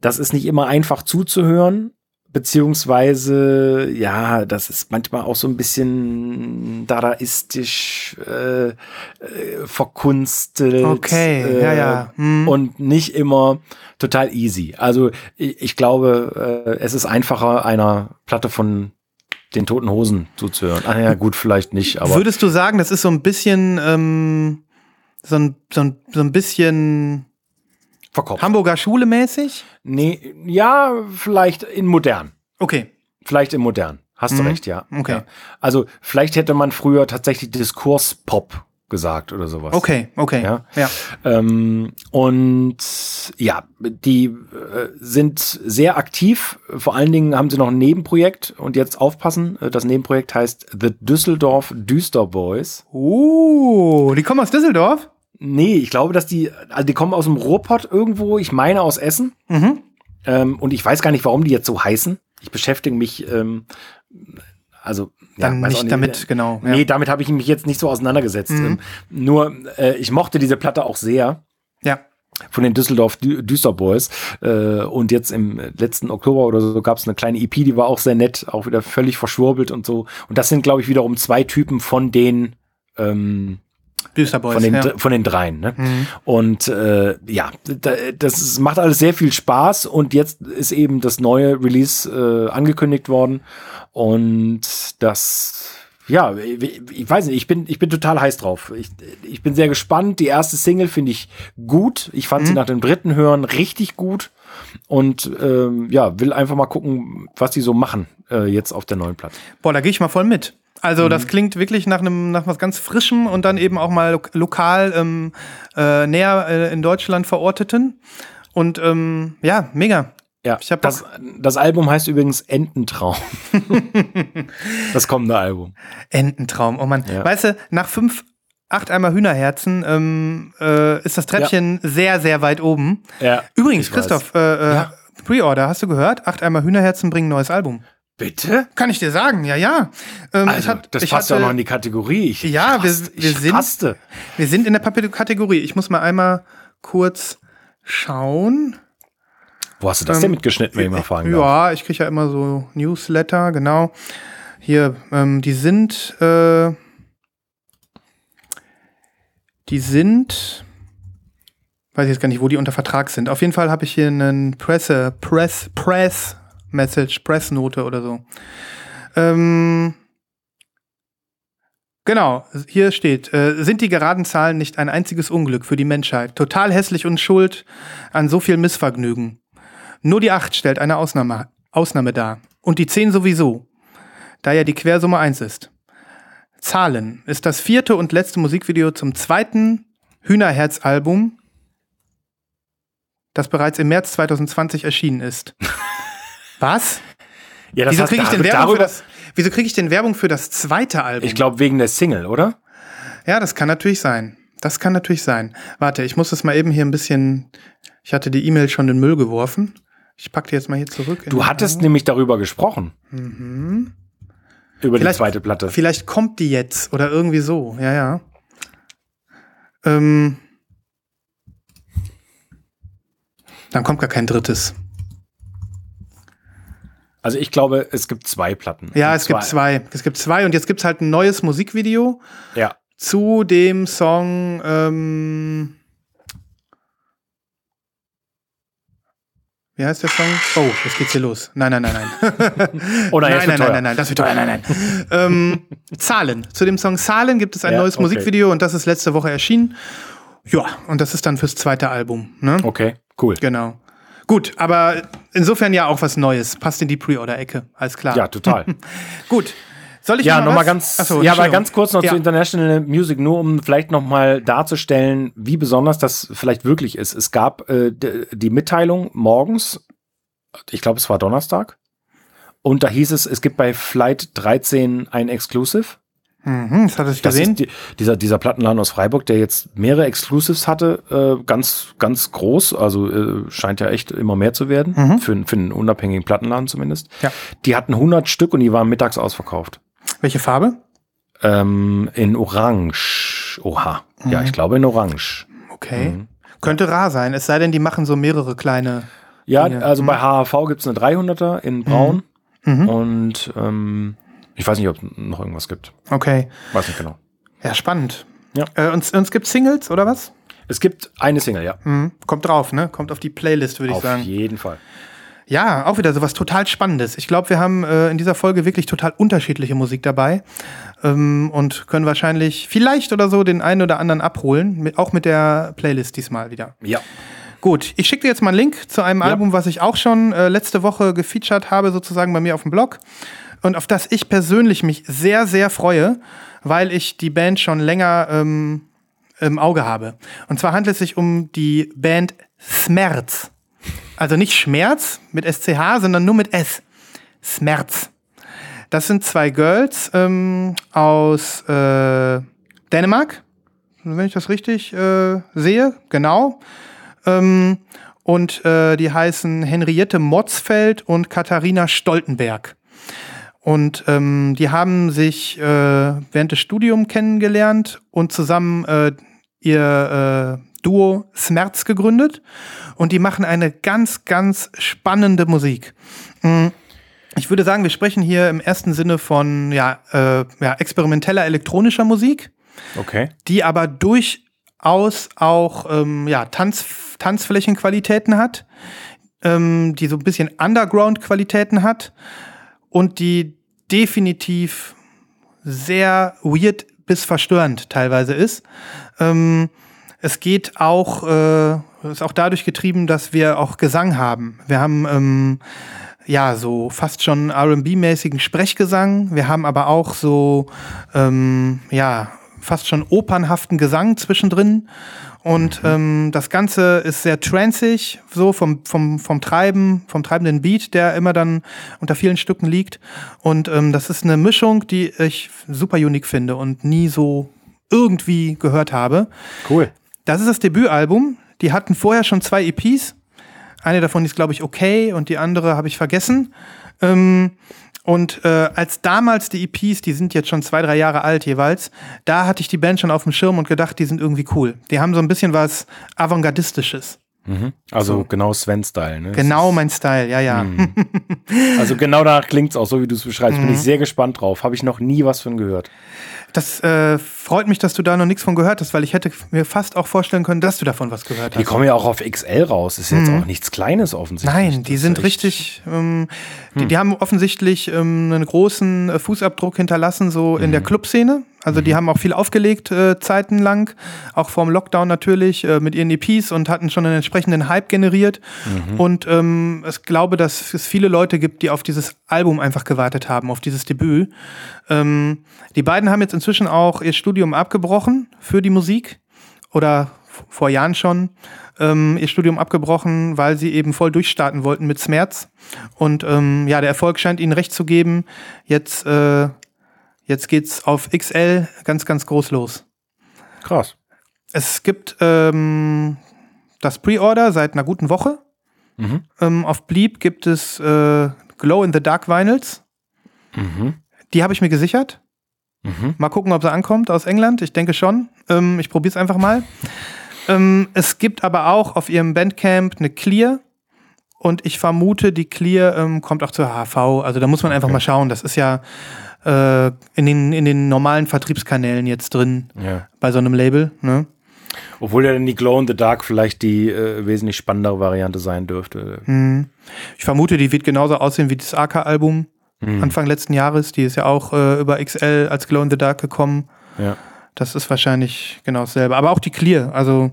das ist nicht immer einfach zuzuhören, beziehungsweise, ja, das ist manchmal auch so ein bisschen dadaistisch äh, äh, verkunstelt. Okay, äh, ja, ja. Hm. Und nicht immer total easy. Also ich, ich glaube, äh, es ist einfacher, einer Platte von den Toten Hosen zuzuhören. Ah ja, gut, vielleicht nicht, aber Würdest du sagen, das ist so ein bisschen ähm, so, ein, so, ein, so ein bisschen verkauft. Hamburger Schule mäßig? Nee, ja, vielleicht in modern. Okay. Vielleicht in modern. Hast du Mhm. recht, ja. Okay. Ja. Also vielleicht hätte man früher tatsächlich Diskurspop gesagt oder sowas. Okay, okay. Ja. ja. Ähm, und ja, die äh, sind sehr aktiv. Vor allen Dingen haben sie noch ein Nebenprojekt und jetzt aufpassen. äh, Das Nebenprojekt heißt The Düsseldorf Düster Boys. Uh, die kommen aus Düsseldorf? Nee, ich glaube, dass die, also die kommen aus dem Ruhrpott irgendwo, ich meine aus Essen. Mhm. Ähm, und ich weiß gar nicht, warum die jetzt so heißen. Ich beschäftige mich, ähm, also Dann weiß nicht auch damit, genau. ja. Nee, damit habe ich mich jetzt nicht so auseinandergesetzt. Mhm. Ähm, nur, äh, ich mochte diese Platte auch sehr Ja. von den Düsseldorf Dü Düster Boys. Äh, und jetzt im letzten Oktober oder so gab es eine kleine EP, die war auch sehr nett, auch wieder völlig verschwurbelt und so. Und das sind, glaube ich, wiederum zwei Typen von den ähm, Düsterboys. von den, ja. von den dreien. Ne? Mhm. Und äh, ja, da, das macht alles sehr viel Spaß und jetzt ist eben das neue Release äh, angekündigt worden und das ja, ich, weiß nicht, ich bin, ich bin total heiß drauf. Ich, ich bin sehr gespannt. Die erste Single finde ich gut. Ich fand sie nach dem dritten Hören richtig gut. Und ähm, ja, will einfach mal gucken, was die so machen äh, jetzt auf der neuen Platte. Boah, da gehe ich mal voll mit. Also Mhm. das klingt wirklich nach einem nach was ganz Frischem und dann eben auch mal lo lokal ähm, äh, näher äh, in Deutschland verorteten. Und ähm, ja, mega. Ja, Ich hab das, das Album heißt übrigens Ententraum. (laughs) das kommende Album. Ententraum. Oh Mann. Ja. Weißt du, nach fünf, acht Eimer Hühnerherzen ähm, äh, ist das Treppchen sehr, sehr weit oben. Ja, Übrigens. Christoph, äh, äh, Ja. Pre-Order, hast du gehört? Acht Eimer Hühnerherzen bringen ein neues Album. Bitte? Kann ich dir sagen, ja, ja. Ähm, Also, hat- das passt ja auch noch in die Kategorie. Ich, Ja, ich wir- wir ich sind-. Wir sind in der Kategorie. Ich muss mal einmal kurz schauen. Wo hast du das denn mitgeschnitten, wenn ich mal fragen darf? Ja, ich kriege ja immer so Newsletter, genau. Hier, ähm, die sind, äh, die sind, weiß ich jetzt gar nicht, wo die unter Vertrag sind. Auf jeden Fall habe ich hier einen Presse, Press, Press Message, Pressnote oder so. Ähm, Genau, hier steht, äh, sind die geraden Zahlen nicht ein einziges Unglück für die Menschheit? Total hässlich und schuld an so viel Missvergnügen. Nur die 8 stellt eine Ausnahme, Ausnahme dar. Und die 10 sowieso, da ja die Quersumme 1 ist. Zahlen ist das vierte und letzte Musikvideo zum zweiten Hühnerherz-Album, das bereits im März 2020 erschienen ist. (laughs) Was? Ja, das Wieso kriege ich, denn darüber- Werbung für das- wieso krieg ich denn Werbung für das zweite Album? Ich glaube, wegen der Single, oder? Ja, das kann natürlich sein. Das kann natürlich sein. Warte, ich muss das mal eben hier ein bisschen. Ich hatte die E-Mail schon in den Müll geworfen. Ich packe die jetzt mal hier zurück. Du hattest Album. nämlich darüber gesprochen. Über die Mhm. Vielleicht- zweite Platte. Vielleicht kommt die jetzt oder irgendwie so. Ja, ja. Ähm, dann kommt gar kein drittes. Also ich glaube, es gibt zwei Platten. Ja, es gibt zwei. Es gibt zwei und jetzt gibt es halt ein neues Musikvideo Ja. zu dem Song. Ähm, wie heißt der Song? Oh, jetzt geht's hier los. Nein, nein, nein, nein. (laughs) Oder nein, nein, nein, nein, nein, das wird teuer. Nein, nein. ähm, Zahlen. Zu dem Song Zahlen gibt es ein Ja, neues okay. Musikvideo und das ist letzte Woche erschienen. Ja, und das ist dann fürs zweite Album. Ne? Okay, cool. Genau. Gut, aber insofern ja auch was Neues. Passt in die Pre-Order-Ecke. Alles klar. Ja, total. (laughs) Gut. Soll ich Ja, noch nochmal ganz, Ach so, ja, aber ganz kurz noch ja. zu International Music, nur um vielleicht nochmal darzustellen, wie besonders das vielleicht wirklich ist. Es gab äh, die Mitteilung morgens, ich glaube, es war Donnerstag, und da hieß es, es gibt bei Flight 13 ein Exclusive. Mhm, das hatte ich Das gesehen. die, dieser, dieser Plattenladen aus Freiburg, der jetzt mehrere Exclusives hatte, äh, ganz, ganz groß, also äh, scheint ja echt immer mehr zu werden, Mhm. für, für einen unabhängigen Plattenladen zumindest. Ja. Die hatten 100 Stück und die waren mittags ausverkauft. Welche Farbe? Ähm, in Orange. Oha. Ja, Mhm. ich glaube in Orange. Okay. Mhm. Könnte rar sein, es sei denn, die machen so mehrere kleine. Ja, Ja. also bei HHV gibt's eine 300er in Braun. Mhm. Und ähm, ich weiß nicht, ob es noch irgendwas gibt. Okay. Weiß nicht genau. Ja, spannend. Ja. Äh, und, es gibt Singles, oder was? Es gibt eine Single, ja. Mhm. Kommt drauf, ne? Kommt auf die Playlist, würde ich Auf sagen. jeden Fall. Ja, auch wieder sowas total Spannendes. Ich glaube, wir haben äh, in dieser Folge wirklich total unterschiedliche Musik dabei ähm, und können wahrscheinlich vielleicht oder so den einen oder anderen abholen, mit, auch mit der Playlist diesmal wieder. Ja. Gut, ich schicke dir jetzt mal einen Link zu einem Ja. Album, was ich auch schon äh, letzte Woche gefeatured habe, sozusagen bei mir auf dem Blog. Und auf das ich persönlich mich sehr, sehr freue, weil ich die Band schon länger ähm, im Auge habe. Und zwar handelt es sich um die Band Smerz. Also nicht Schmerz mit SCH, sondern nur mit S. Smerz. Das sind zwei Girls ähm, aus äh, Dänemark, wenn ich das richtig äh, sehe, genau. Ähm, und äh, die heißen Henriette Motzfeld und Katharina Stoltenberg. Und ähm, die haben sich äh, während des Studiums kennengelernt und zusammen äh, ihr äh, Duo Smerz gegründet. Und die machen eine ganz, ganz spannende Musik. Mhm. Ich würde sagen, wir sprechen hier im ersten Sinne von ja, äh, ja, experimenteller elektronischer Musik, Okay. die aber durchaus auch ähm, ja, Tanz, Tanzflächenqualitäten hat, ähm, die so ein bisschen Underground-Qualitäten hat und die definitiv sehr weird bis verstörend teilweise ist. Ähm, es geht auch, äh, ist auch dadurch getrieben, dass wir auch Gesang haben. Wir haben ähm, ja so fast schon RB-mäßigen Sprechgesang. Wir haben aber auch so ähm, ja fast schon opernhaften Gesang zwischendrin. Und ähm, das Ganze ist sehr transig, so vom, vom, vom Treiben, vom treibenden Beat, der immer dann unter vielen Stücken liegt. Und ähm, das ist eine Mischung, die ich super unique finde und nie so irgendwie gehört habe. Cool. Das ist das Debütalbum. Die hatten vorher schon zwei EPs. Eine davon ist, glaube ich, okay und die andere habe ich vergessen. Ähm, und äh, als damals die EPs, die sind jetzt schon zwei, drei Jahre alt jeweils, da hatte ich die Band schon auf dem Schirm und gedacht, die sind irgendwie cool. Die haben so ein bisschen was Avantgardistisches. Also So. genau Sven-Style. Ne? Genau mein Style, ja, ja. Also genau danach klingt es auch so, wie du es beschreibst. Bin Mhm. ich sehr gespannt drauf. Habe ich noch nie was von gehört. Das äh, freut mich, dass du da noch nichts von gehört hast, weil ich hätte mir fast auch vorstellen können, dass du davon was gehört Die hast. kommen ja auch auf XL raus. Ist jetzt auch nichts Kleines offensichtlich. Mhm. Nein, die Das sind richtig, ähm, die, die haben offensichtlich ähm, einen großen äh, Fußabdruck hinterlassen, so in der Clubszene. Also die haben auch viel aufgelegt, äh, zeitenlang, auch vorm Lockdown natürlich, äh, mit ihren EPs und hatten schon einen entsprechenden Hype generiert. Und ähm, ich glaube, dass es viele Leute gibt, die auf dieses Album einfach gewartet haben, auf dieses Debüt. Ähm, die beiden haben jetzt inzwischen auch ihr Studium abgebrochen für die Musik oder vor Jahren schon ähm, ihr Studium abgebrochen, weil sie eben voll durchstarten wollten mit Smerz. Und ähm, ja, der Erfolg scheint ihnen recht zu geben. Jetzt, äh, jetzt geht's auf XL ganz, ganz groß los. Krass. Es gibt ähm, das Pre-Order seit einer guten Woche. Mhm. Ähm, auf Bleep gibt es äh, Glow in the Dark Vinyls. Mhm. Die habe ich mir gesichert. Mhm. Mal gucken, ob sie ankommt aus England. Ich denke schon. Ähm, ich probiere es einfach mal. ähm, es gibt aber auch auf ihrem Bandcamp eine Clear. Und ich vermute, die Clear ähm, kommt auch zur HV. Also da muss man einfach mal schauen. Das ist ja äh, in, den, in den normalen Vertriebskanälen jetzt drin Ja. bei so einem Label. Ne? Obwohl ja dann die Glow in the Dark vielleicht die äh, wesentlich spannendere Variante sein dürfte. Hm. Ich vermute, die wird genauso aussehen wie das AK-Album Mhm. Anfang letzten Jahres. Die ist ja auch äh, über XL als Glow in the Dark gekommen. Ja. Das ist wahrscheinlich genau dasselbe. Aber auch die Clear. Also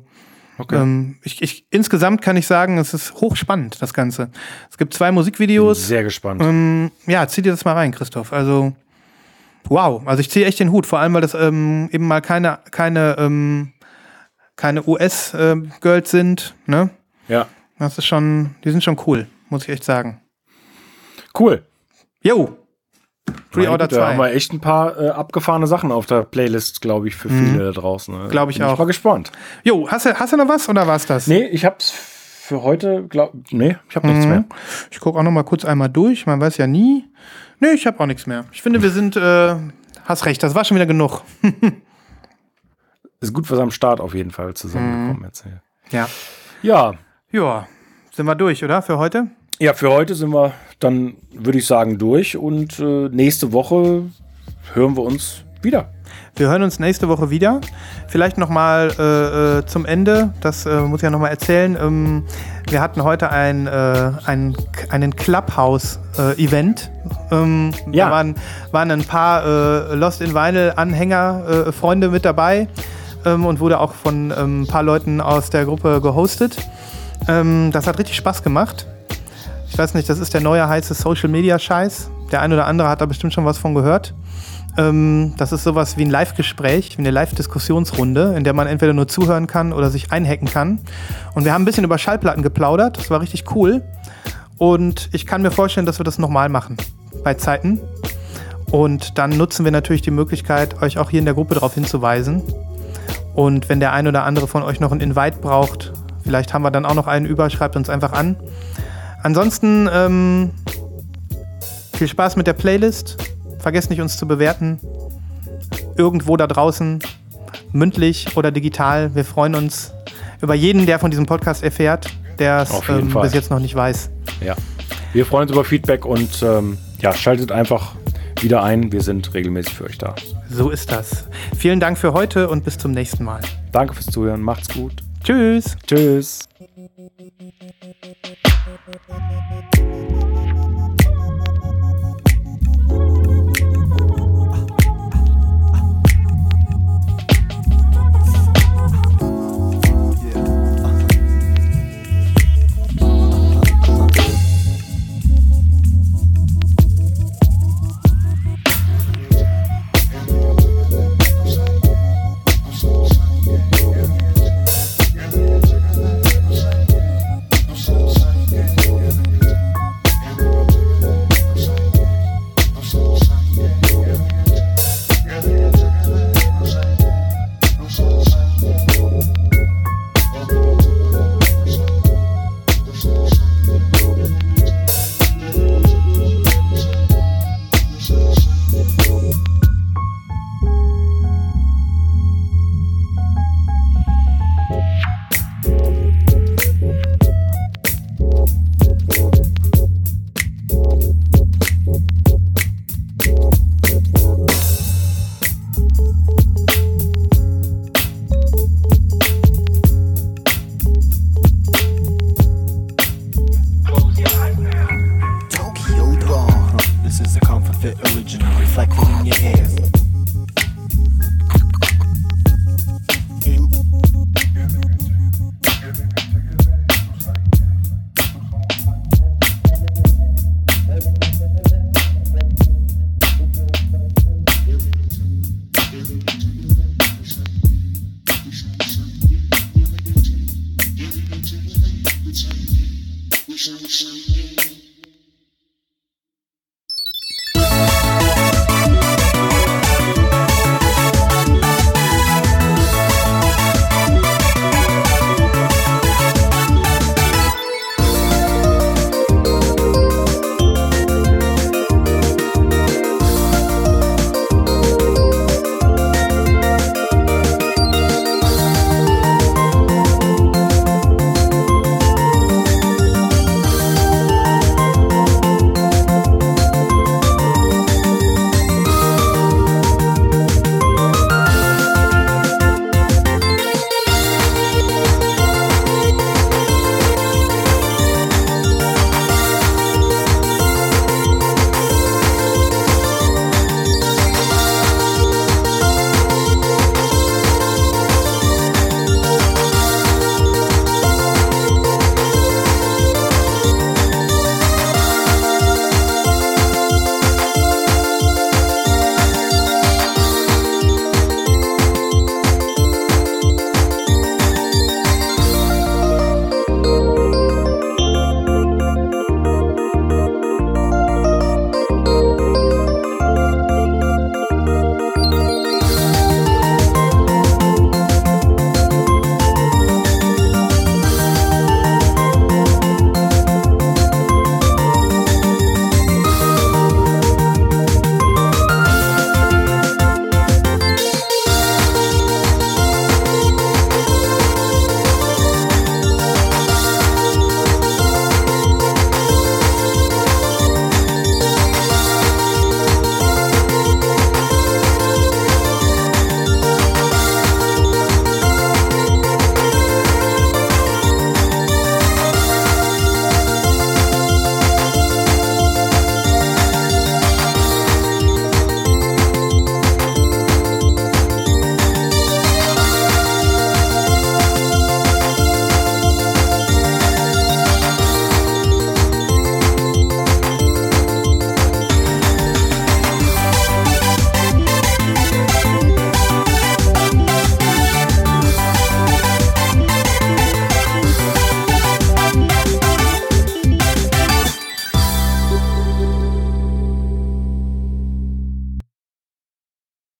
Okay. ähm, ich, ich, insgesamt kann ich sagen, es ist hochspannend, das Ganze. Es gibt zwei Musikvideos. Sehr gespannt. Ähm, ja, zieh dir das mal rein, Christoph. Also, wow. Also ich ziehe echt den Hut, vor allem, weil das ähm, eben mal keine, keine, ähm, keine US-Girls sind. Ne? Ja. Das ist schon, die sind schon cool, muss ich echt sagen. Cool. Jo! Pre-Order Meine Güte, Da haben 2. wir echt ein paar äh, abgefahrene Sachen auf der Playlist, glaube ich, für viele da draußen. ne? Mhm. Glaub ich Bin auch. Ich mal gespannt. Jo, hast du, hast du noch was oder war's das? Nee, ich hab's für heute, glaub, nee, ich habe nichts Mhm. mehr. Ich gucke auch noch mal kurz einmal durch. Man weiß ja nie. Nee, ich habe auch nichts mehr. Ich finde, wir sind, äh, hast recht, das war schon wieder genug. (laughs) Ist gut was am Start auf jeden Fall Mhm. zusammengekommen jetzt hier. Ja. Ja, Ja, sind wir durch, oder? Für heute? ja, für heute sind wir dann, würde ich sagen, durch und äh, nächste Woche hören wir uns wieder. Wir hören uns nächste Woche wieder. Vielleicht noch mal äh, äh, zum Ende, das äh, muss ich ja noch mal erzählen. Ähm, wir hatten heute ein, äh, ein, einen Clubhouse-Event. ähm, Ja. Da waren, waren ein paar äh, Lost in Vinyl-Anhänger, äh, Freunde mit dabei ähm, und wurde auch von ähm, ein paar Leuten aus der Gruppe gehostet. Ähm, das hat richtig Spaß gemacht. Ich weiß nicht, das ist der neue heiße Social-Media-Scheiß. Der ein oder andere hat da bestimmt schon was von gehört. Ähm, das ist sowas wie ein Live-Gespräch, wie eine Live-Diskussionsrunde, in der man entweder nur zuhören kann oder sich einhacken kann. Und wir haben ein bisschen über Schallplatten geplaudert. Das war richtig cool. Und ich kann mir vorstellen, dass wir das nochmal machen. Bei Zeiten. Und dann nutzen wir natürlich die Möglichkeit, euch auch hier in der Gruppe darauf hinzuweisen. Und wenn der ein oder andere von euch noch einen Invite braucht, vielleicht haben wir dann auch noch einen über, schreibt uns einfach an. Ansonsten ähm, viel Spaß mit der Playlist. Vergesst nicht, uns zu bewerten. Irgendwo da draußen, mündlich oder digital. Wir freuen uns über jeden, der von diesem Podcast erfährt, der es ähm, bis jetzt noch nicht weiß. Ja. Wir freuen uns über Feedback und ähm, ja, schaltet einfach wieder ein. Wir sind regelmäßig für euch da. So ist das. Vielen Dank für heute und bis zum nächsten Mal. Danke fürs Zuhören. Macht's gut. Tschüss. Tschüss. Thank you.